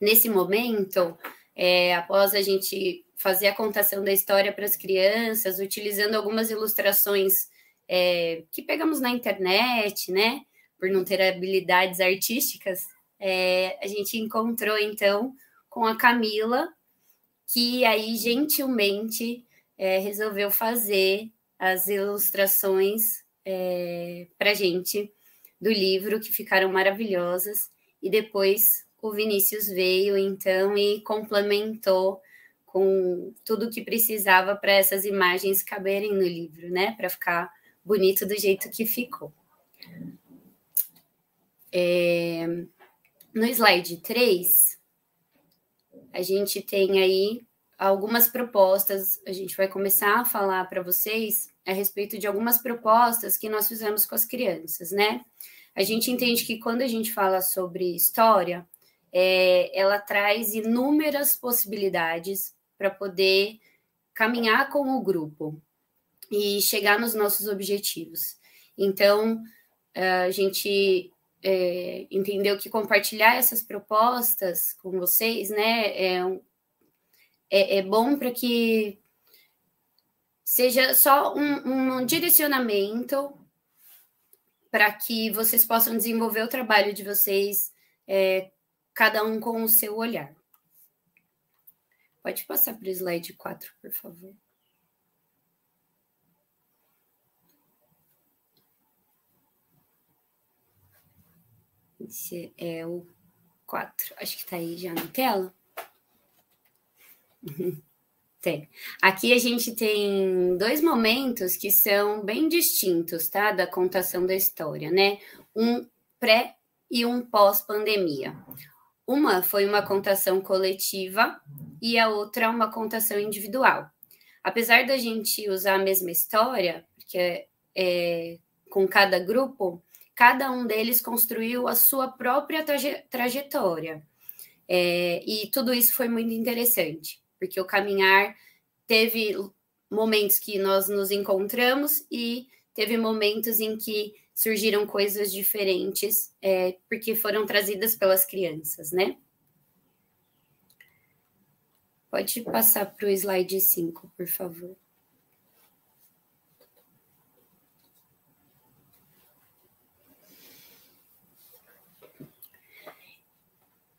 [SPEAKER 4] Nesse momento, é, após a gente fazer a contação da história para as crianças, utilizando algumas ilustrações é, que pegamos na internet, né? Por não ter habilidades artísticas, é, a gente encontrou então com a Camila, que aí gentilmente é, resolveu fazer as ilustrações é, para gente do livro, que ficaram maravilhosas, e depois o Vinícius veio então e complementou com tudo que precisava para essas imagens caberem no livro, né? Para ficar bonito do jeito que ficou. É, no slide 3, a gente tem aí algumas propostas, a gente vai começar a falar para vocês a respeito de algumas propostas que nós fizemos com as crianças, né? A gente entende que quando a gente fala sobre história, é, ela traz inúmeras possibilidades para poder caminhar com o grupo e chegar nos nossos objetivos. Então, a gente é, entendeu que compartilhar essas propostas com vocês, né, é, é, é bom para que seja só um, um direcionamento para que vocês possam desenvolver o trabalho de vocês, é, cada um com o seu olhar. Pode passar para o slide 4, por favor. Esse é o 4. Acho que está aí já na tela. Tem. Aqui a gente tem dois momentos que são bem distintos, tá? Da contação da história, né? Um pré e um pós-pandemia. Uma foi uma contação coletiva e a outra uma contação individual. Apesar da gente usar a mesma história, porque é, é, com cada grupo, cada um deles construiu a sua própria traje trajetória. É, e tudo isso foi muito interessante, porque o caminhar teve momentos que nós nos encontramos e teve momentos em que surgiram coisas diferentes, é, porque foram trazidas pelas crianças, né? Pode passar para o slide 5, por favor.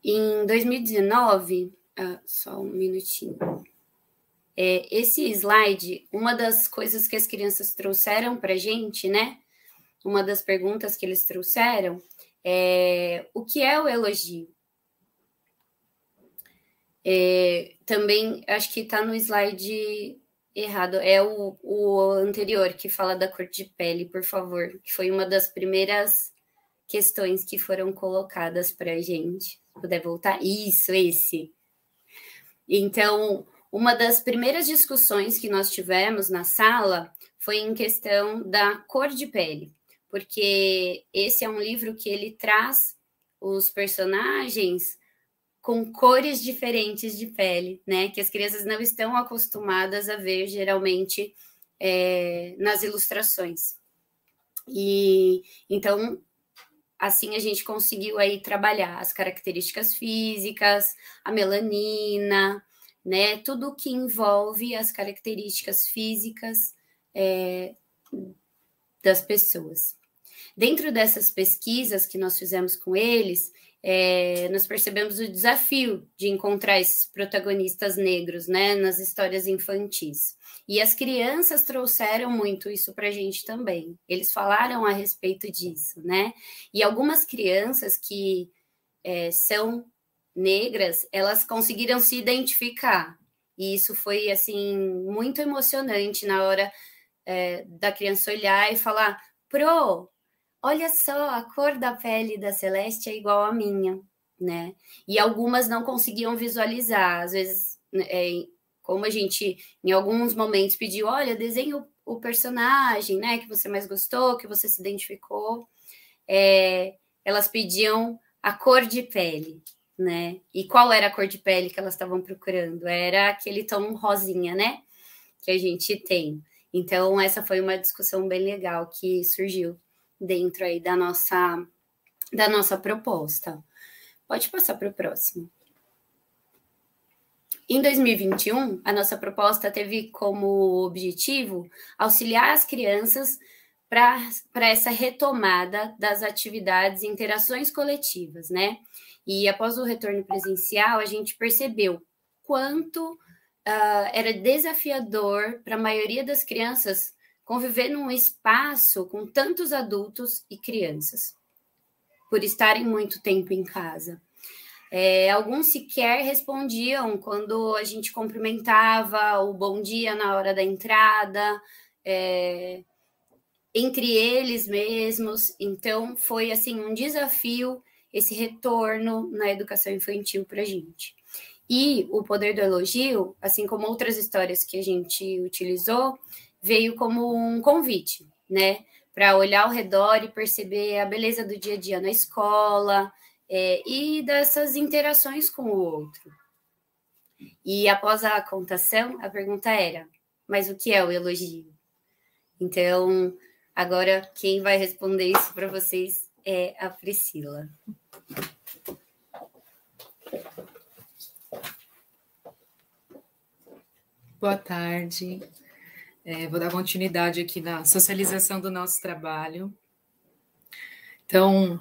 [SPEAKER 4] Em 2019, ah, só um minutinho. É, esse slide, uma das coisas que as crianças trouxeram para a gente, né? Uma das perguntas que eles trouxeram é o que é o elogio? É, também acho que está no slide errado, é o, o anterior que fala da cor de pele, por favor, que foi uma das primeiras questões que foram colocadas para a gente. Se puder voltar, isso, esse. Então, uma das primeiras discussões que nós tivemos na sala foi em questão da cor de pele, porque esse é um livro que ele traz os personagens com cores diferentes de pele, né? Que as crianças não estão acostumadas a ver geralmente é, nas ilustrações. E então assim a gente conseguiu aí trabalhar as características físicas, a melanina, né? Tudo que envolve as características físicas é, das pessoas. Dentro dessas pesquisas que nós fizemos com eles, é, nós percebemos o desafio de encontrar esses protagonistas negros né, nas histórias infantis. E as crianças trouxeram muito isso para a gente também. Eles falaram a respeito disso, né? E algumas crianças que é, são negras, elas conseguiram se identificar. E isso foi, assim, muito emocionante na hora é, da criança olhar e falar: Pro, olha só, a cor da pele da Celeste é igual à minha, né? E algumas não conseguiam visualizar, às vezes, é, como a gente em alguns momentos pediu, olha, desenhe o, o, personagem, né, que você mais gostou, que você se identificou, é, elas pediam a cor de pele, né? E qual era a cor de pele que elas estavam procurando? Era aquele tom rosinha, né? Que a gente tem. Então, essa foi uma discussão bem legal que surgiu dentro aí da nossa, da nossa proposta. Pode passar para o próximo. Em 2021, a nossa proposta teve como objetivo auxiliar as crianças para essa retomada das atividades e interações coletivas, né? E após o retorno presencial, a gente percebeu quanto uh, era desafiador para a maioria das crianças conviver num espaço com tantos adultos e crianças, por estarem muito tempo em casa. É, alguns sequer respondiam quando a gente cumprimentava o bom dia na hora da entrada, é, entre eles mesmos. Então, foi assim um desafio esse retorno na educação infantil para a gente. E o poder do elogio, assim como outras histórias que a gente utilizou, veio como um convite, né? Para olhar ao redor e perceber a beleza do dia a dia na escola é, e dessas interações com o outro. E após a contação, a pergunta era: mas o que é o elogio? Então, agora quem vai responder isso para vocês é a Priscila.
[SPEAKER 5] Boa tarde. É, vou dar continuidade aqui na socialização do nosso trabalho. Então,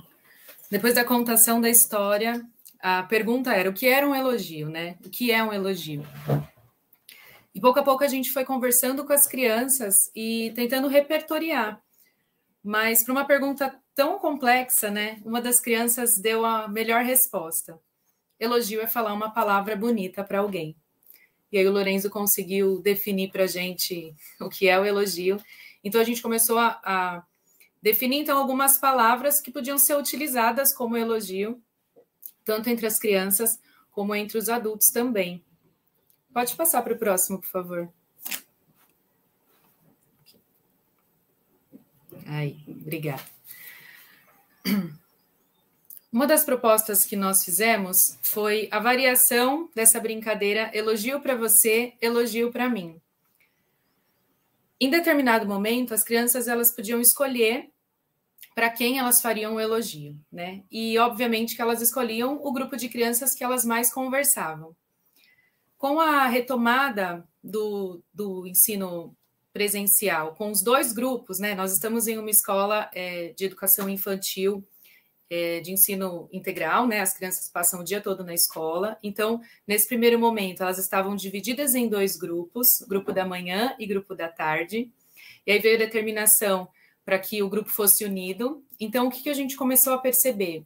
[SPEAKER 5] depois da contação da história, a pergunta era: o que era um elogio, né? O que é um elogio? E pouco a pouco a gente foi conversando com as crianças e tentando repertoriar. Mas para uma pergunta tão complexa, né? Uma das crianças deu a melhor resposta. Elogio é falar uma palavra bonita para alguém. E aí o Lorenzo conseguiu definir para a gente o que é o elogio. Então a gente começou a, a definir então algumas palavras que podiam ser utilizadas como elogio, tanto entre as crianças como entre os adultos também. Pode passar para o próximo, por favor. Aí, obrigada. Uma das propostas que nós fizemos foi a variação dessa brincadeira elogio para você, elogio para mim. Em determinado momento, as crianças elas podiam escolher para quem elas fariam o elogio, né? E obviamente que elas escolhiam o grupo de crianças que elas mais conversavam. Com a retomada do, do ensino presencial com os dois grupos, né? Nós estamos em uma escola é, de educação infantil é, de ensino integral, né? As crianças passam o dia todo na escola. Então, nesse primeiro momento, elas estavam divididas em dois grupos, grupo da manhã e grupo da tarde. E aí veio a determinação para que o grupo fosse unido. Então, o que, que a gente começou a perceber?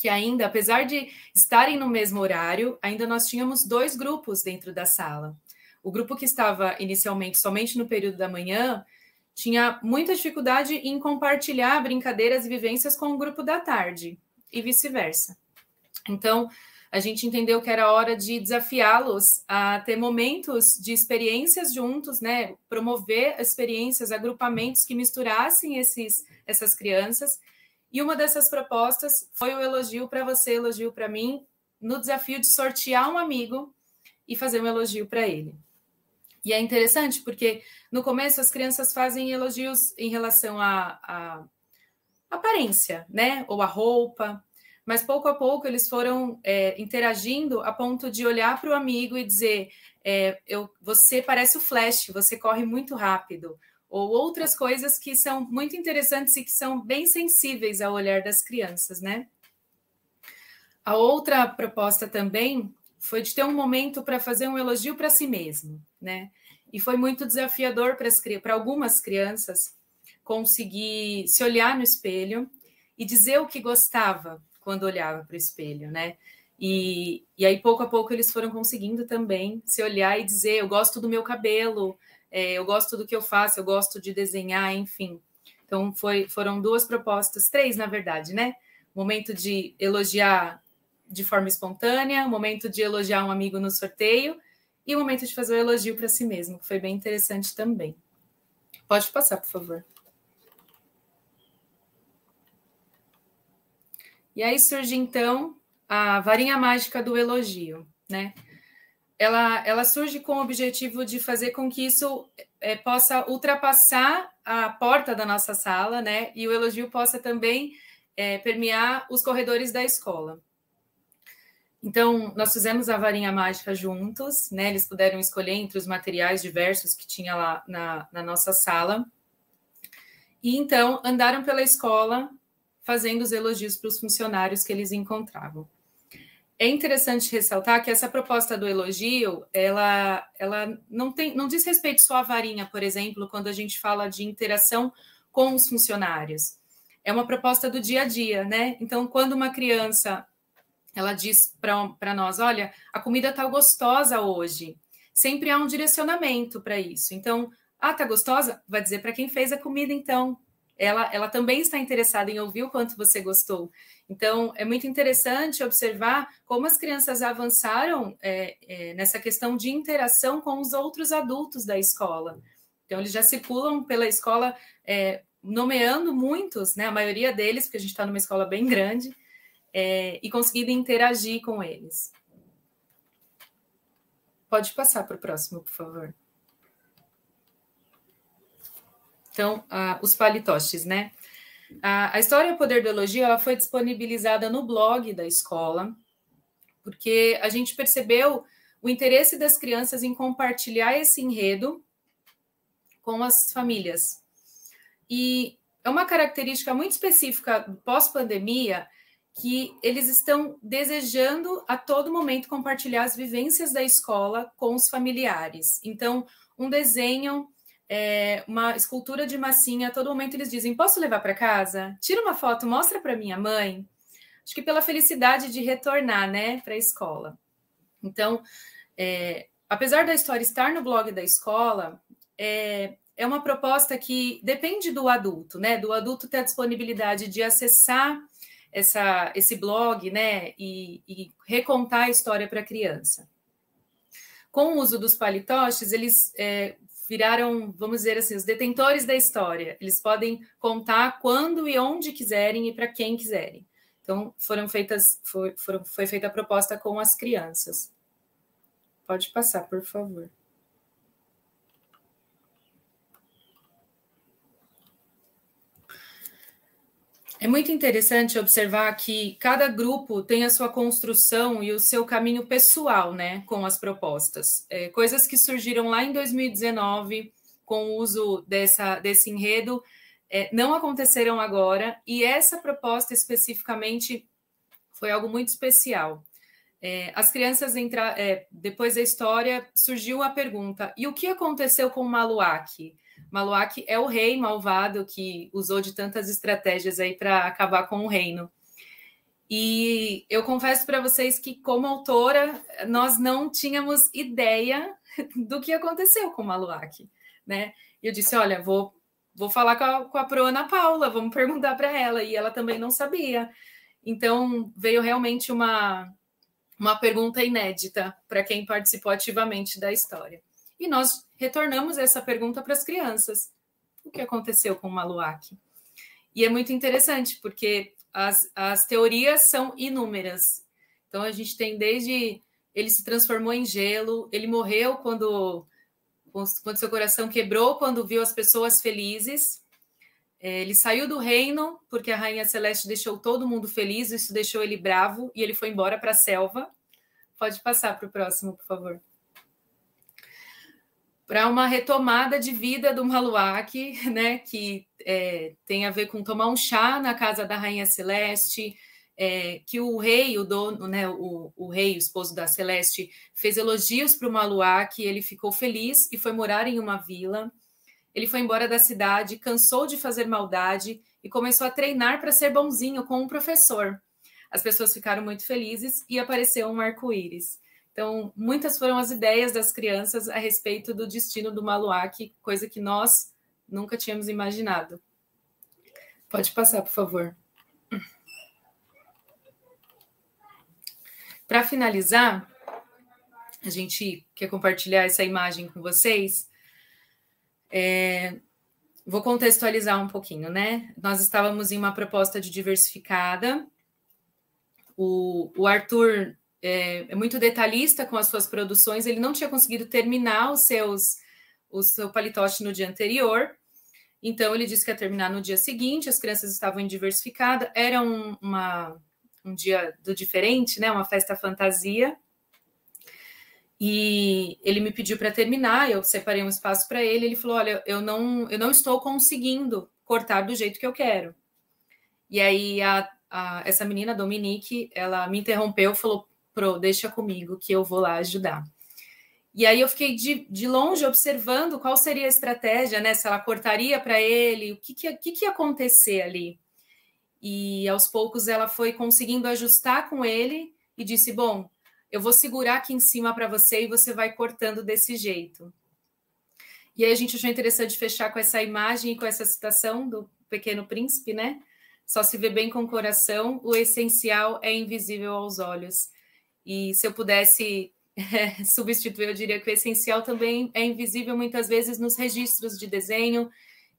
[SPEAKER 5] Que ainda, apesar de estarem no mesmo horário, ainda nós tínhamos dois grupos dentro da sala. O grupo que estava inicialmente somente no período da manhã tinha muita dificuldade em compartilhar brincadeiras e vivências com o grupo da tarde e vice-versa. Então, a gente entendeu que era hora de desafiá-los a ter momentos de experiências juntos, né? Promover experiências, agrupamentos que misturassem esses, essas crianças. E uma dessas propostas foi o elogio para você, elogio para mim, no desafio de sortear um amigo e fazer um elogio para ele. E é interessante porque no começo as crianças fazem elogios em relação a, aparência, né? Ou a roupa. Mas pouco a pouco eles foram é, interagindo a ponto de olhar para o amigo e dizer: é, eu, você parece o Flash, você corre muito rápido. Ou outras coisas que são muito interessantes e que são bem sensíveis ao olhar das crianças, né? A outra proposta também foi de ter um momento para fazer um elogio para si mesmo, né? E foi muito desafiador para algumas crianças conseguir se olhar no espelho e dizer o que gostava quando olhava para o espelho, né? E, e aí, pouco a pouco, eles foram conseguindo também se olhar e dizer: eu gosto do meu cabelo, é, eu gosto do que eu faço, eu gosto de desenhar, enfim. Então, foi, foram duas propostas, três, na verdade, né? Momento de elogiar de forma espontânea, momento de elogiar um amigo no sorteio e o momento de fazer o elogio para si mesmo, que foi bem interessante também. Pode passar, por favor. E aí surge então a varinha mágica do elogio, né? Ela, ela surge com o objetivo de fazer com que isso é, possa ultrapassar a porta da nossa sala, né? E o elogio possa também é, permear os corredores da escola. Então, nós fizemos a varinha mágica juntos, né? Eles puderam escolher entre os materiais diversos que tinha lá na, na nossa sala. E então andaram pela escola fazendo os elogios para os funcionários que eles encontravam. É interessante ressaltar que essa proposta do elogio, ela, ela não, tem, não diz respeito só à varinha, por exemplo, quando a gente fala de interação com os funcionários. É uma proposta do dia a dia, né? Então, quando uma criança ela diz para nós: olha, a comida está gostosa hoje. Sempre há um direcionamento para isso. Então, ah, tá gostosa? Vai dizer para quem fez a comida, então. Ela, ela também está interessada em ouvir o quanto você gostou. Então, é muito interessante observar como as crianças avançaram é, é, nessa questão de interação com os outros adultos da escola. Então, eles já circulam pela escola é, nomeando muitos, né, a maioria deles, porque a gente está numa escola bem grande, é, e conseguindo interagir com eles. Pode passar para o próximo, por favor. Então, uh, os palitoches, né? Uh, a história O Poder do Elogio ela foi disponibilizada no blog da escola, porque a gente percebeu o interesse das crianças em compartilhar esse enredo com as famílias. E é uma característica muito específica pós-pandemia que eles estão desejando a todo momento compartilhar as vivências da escola com os familiares. Então, um desenho, é, uma escultura de massinha, a todo momento eles dizem: posso levar para casa? Tira uma foto, mostra para minha mãe. Acho que pela felicidade de retornar, né, para a escola. Então, é, apesar da história estar no blog da escola, é, é uma proposta que depende do adulto, né? Do adulto ter a disponibilidade de acessar essa, esse blog, né, e, e recontar a história para a criança. Com o uso dos palitoches, eles é, viraram, vamos dizer assim, os detentores da história. Eles podem contar quando e onde quiserem e para quem quiserem. Então, foram feitas, foi, foram, foi feita a proposta com as crianças. Pode passar, por favor. É muito interessante observar que cada grupo tem a sua construção e o seu caminho pessoal, né, com as propostas. É, coisas que surgiram lá em 2019 com o uso dessa, desse enredo é, não aconteceram agora, e essa proposta especificamente foi algo muito especial. É, as crianças entrar, é, depois da história surgiu a pergunta: e o que aconteceu com o Maluak? Maluak é o rei malvado que usou de tantas estratégias aí para acabar com o reino. E eu confesso para vocês que, como autora, nós não tínhamos ideia *laughs* do que aconteceu com Maluak, né? Eu disse: olha, vou, vou falar com a, com a Pro Ana Paula, vamos *laughs* perguntar para ela. E ela também não sabia. Então, veio realmente uma, uma pergunta inédita para quem participou ativamente da história. E nós retornamos essa pergunta para as crianças. O que aconteceu com o Maluak? E é muito interessante, porque as, as teorias são inúmeras. Então, a gente tem desde ele se transformou em gelo, ele morreu quando, quando seu coração quebrou, quando viu as pessoas felizes. É, ele saiu do reino porque a Rainha Celeste deixou todo mundo feliz, isso deixou ele bravo e ele foi embora para a selva. Pode passar para o próximo, por favor. Para uma retomada de vida do Maluac, né, que é, tem a ver com tomar um chá na casa da Rainha Celeste, é, que o rei, o dono, né, o, o rei, o esposo da Celeste, fez elogios para o Maluac, ele ficou feliz e foi morar em uma vila. Ele foi embora da cidade, cansou de fazer maldade e começou a treinar para ser bonzinho com um professor. As pessoas ficaram muito felizes e apareceu um arco-íris. Então, muitas foram as ideias das crianças a respeito do destino do Maluac, coisa que nós nunca tínhamos imaginado. Pode passar, por favor. Para finalizar, a gente quer compartilhar essa imagem com vocês. É, vou contextualizar um pouquinho, né? Nós estávamos em uma proposta de diversificada. O, o Arthur é, é, muito detalhista com as suas produções, ele não tinha conseguido terminar os seus, o seu palitote no dia anterior. Então, ele disse que ia terminar no dia seguinte, as crianças estavam em diversificada, era um, uma, um dia do diferente, né? Uma festa fantasia. E ele me pediu para terminar, eu separei um espaço para ele, ele falou: "Olha, eu não eu não estou conseguindo cortar do jeito que eu quero". E aí a, a essa menina Dominique, ela me interrompeu, falou: "Pro, deixa comigo que eu vou lá ajudar". E aí eu fiquei de, de longe observando qual seria a estratégia, né? Se ela cortaria para ele, o que, que, que, que ia acontecer ali. E aos poucos ela foi conseguindo ajustar com ele e disse: Bom, eu vou segurar aqui em cima para você e você vai cortando desse jeito. E aí a gente achou interessante fechar com essa imagem e com essa citação do Pequeno Príncipe, né? Só se vê bem com o coração, o essencial é invisível aos olhos. E se eu pudesse é, *laughs* substituir, eu diria que o essencial também é invisível muitas vezes nos registros de desenho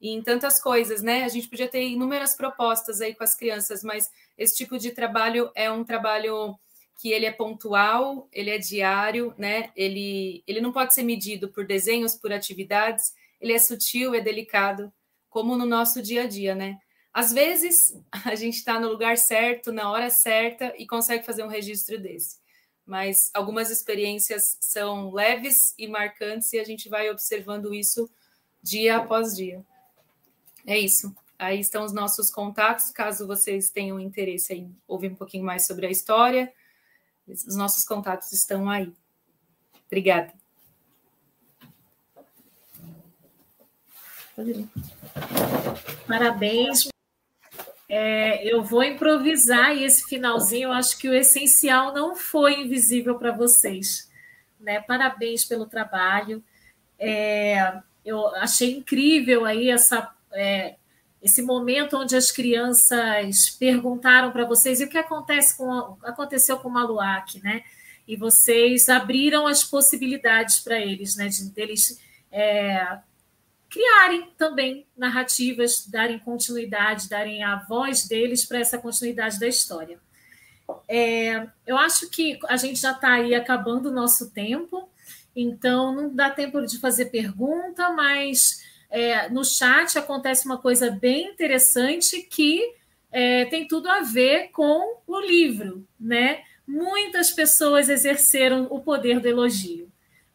[SPEAKER 5] e em tantas coisas, né? A gente podia ter inúmeras propostas aí com as crianças, mas esse tipo de trabalho é um trabalho que ele é pontual, ele é diário, né? Ele, ele não pode ser medido por desenhos, por atividades, ele é sutil, é delicado, como no nosso dia a dia, né? Às vezes *laughs* a gente está no lugar certo, na hora certa e consegue fazer um registro desse. Mas algumas experiências são leves e marcantes e a gente vai observando isso dia após dia. É isso. Aí estão os nossos contatos, caso vocês tenham interesse em ouvir um pouquinho mais sobre a história os nossos contatos estão aí. Obrigada.
[SPEAKER 1] Parabéns. É, eu vou improvisar e esse finalzinho eu acho que o essencial não foi invisível para vocês. Né? Parabéns pelo trabalho. É, eu achei incrível aí essa é, esse momento onde as crianças perguntaram para vocês e o que acontece com aconteceu com o Maluac, né? E vocês abriram as possibilidades para eles, né? De deles é, criarem também narrativas, darem continuidade, darem a voz deles para essa continuidade da história. É, eu acho que a gente já está aí acabando o nosso tempo, então não dá tempo de fazer pergunta, mas é, no chat acontece uma coisa bem interessante que é, tem tudo a ver com o livro, né? Muitas pessoas exerceram o poder do elogio.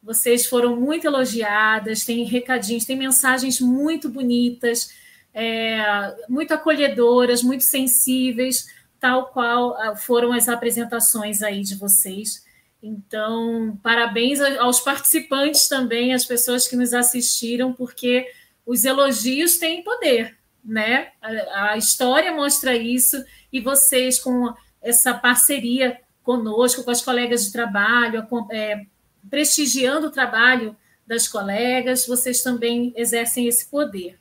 [SPEAKER 1] Vocês foram muito elogiadas, tem recadinhos, tem mensagens muito bonitas, é, muito acolhedoras, muito sensíveis, tal qual ah, foram as apresentações aí de vocês. Então, parabéns aos participantes também, às pessoas que nos assistiram, porque os elogios têm poder, né? A, a, história mostra isso e vocês com essa parceria conosco, com as colegas de trabalho, é, prestigiando o trabalho das colegas, vocês também exercem esse poder.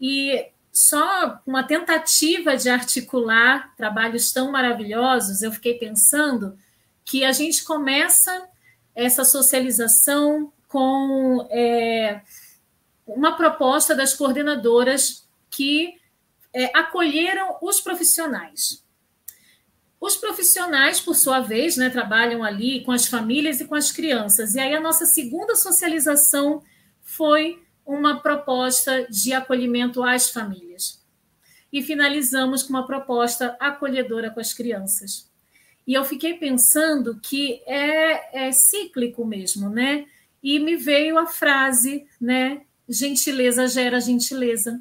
[SPEAKER 1] E só uma tentativa de articular trabalhos tão maravilhosos, eu fiquei pensando que a gente começa essa socialização com é, uma proposta das coordenadoras que é, acolheram os profissionais. Os profissionais, por sua vez, né, trabalham ali com as famílias e com as crianças. E aí a nossa segunda socialização foi uma proposta de acolhimento às famílias. e finalizamos com uma proposta acolhedora com as crianças. E eu fiquei pensando que é, é cíclico mesmo, né? E me veio a frase, né? Gentileza gera gentileza.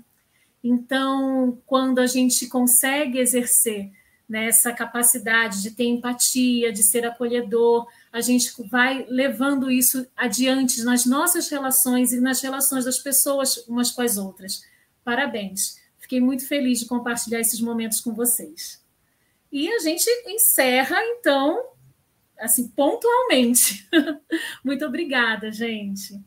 [SPEAKER 1] Então, quando a gente consegue exercer né, essa capacidade de ter empatia, de ser acolhedor, a gente vai levando isso adiante nas nossas relações e nas relações das pessoas umas com as outras. Parabéns. Fiquei muito feliz de compartilhar esses momentos com vocês. E a gente encerra, então, assim, pontualmente. *laughs* muito obrigada, gente.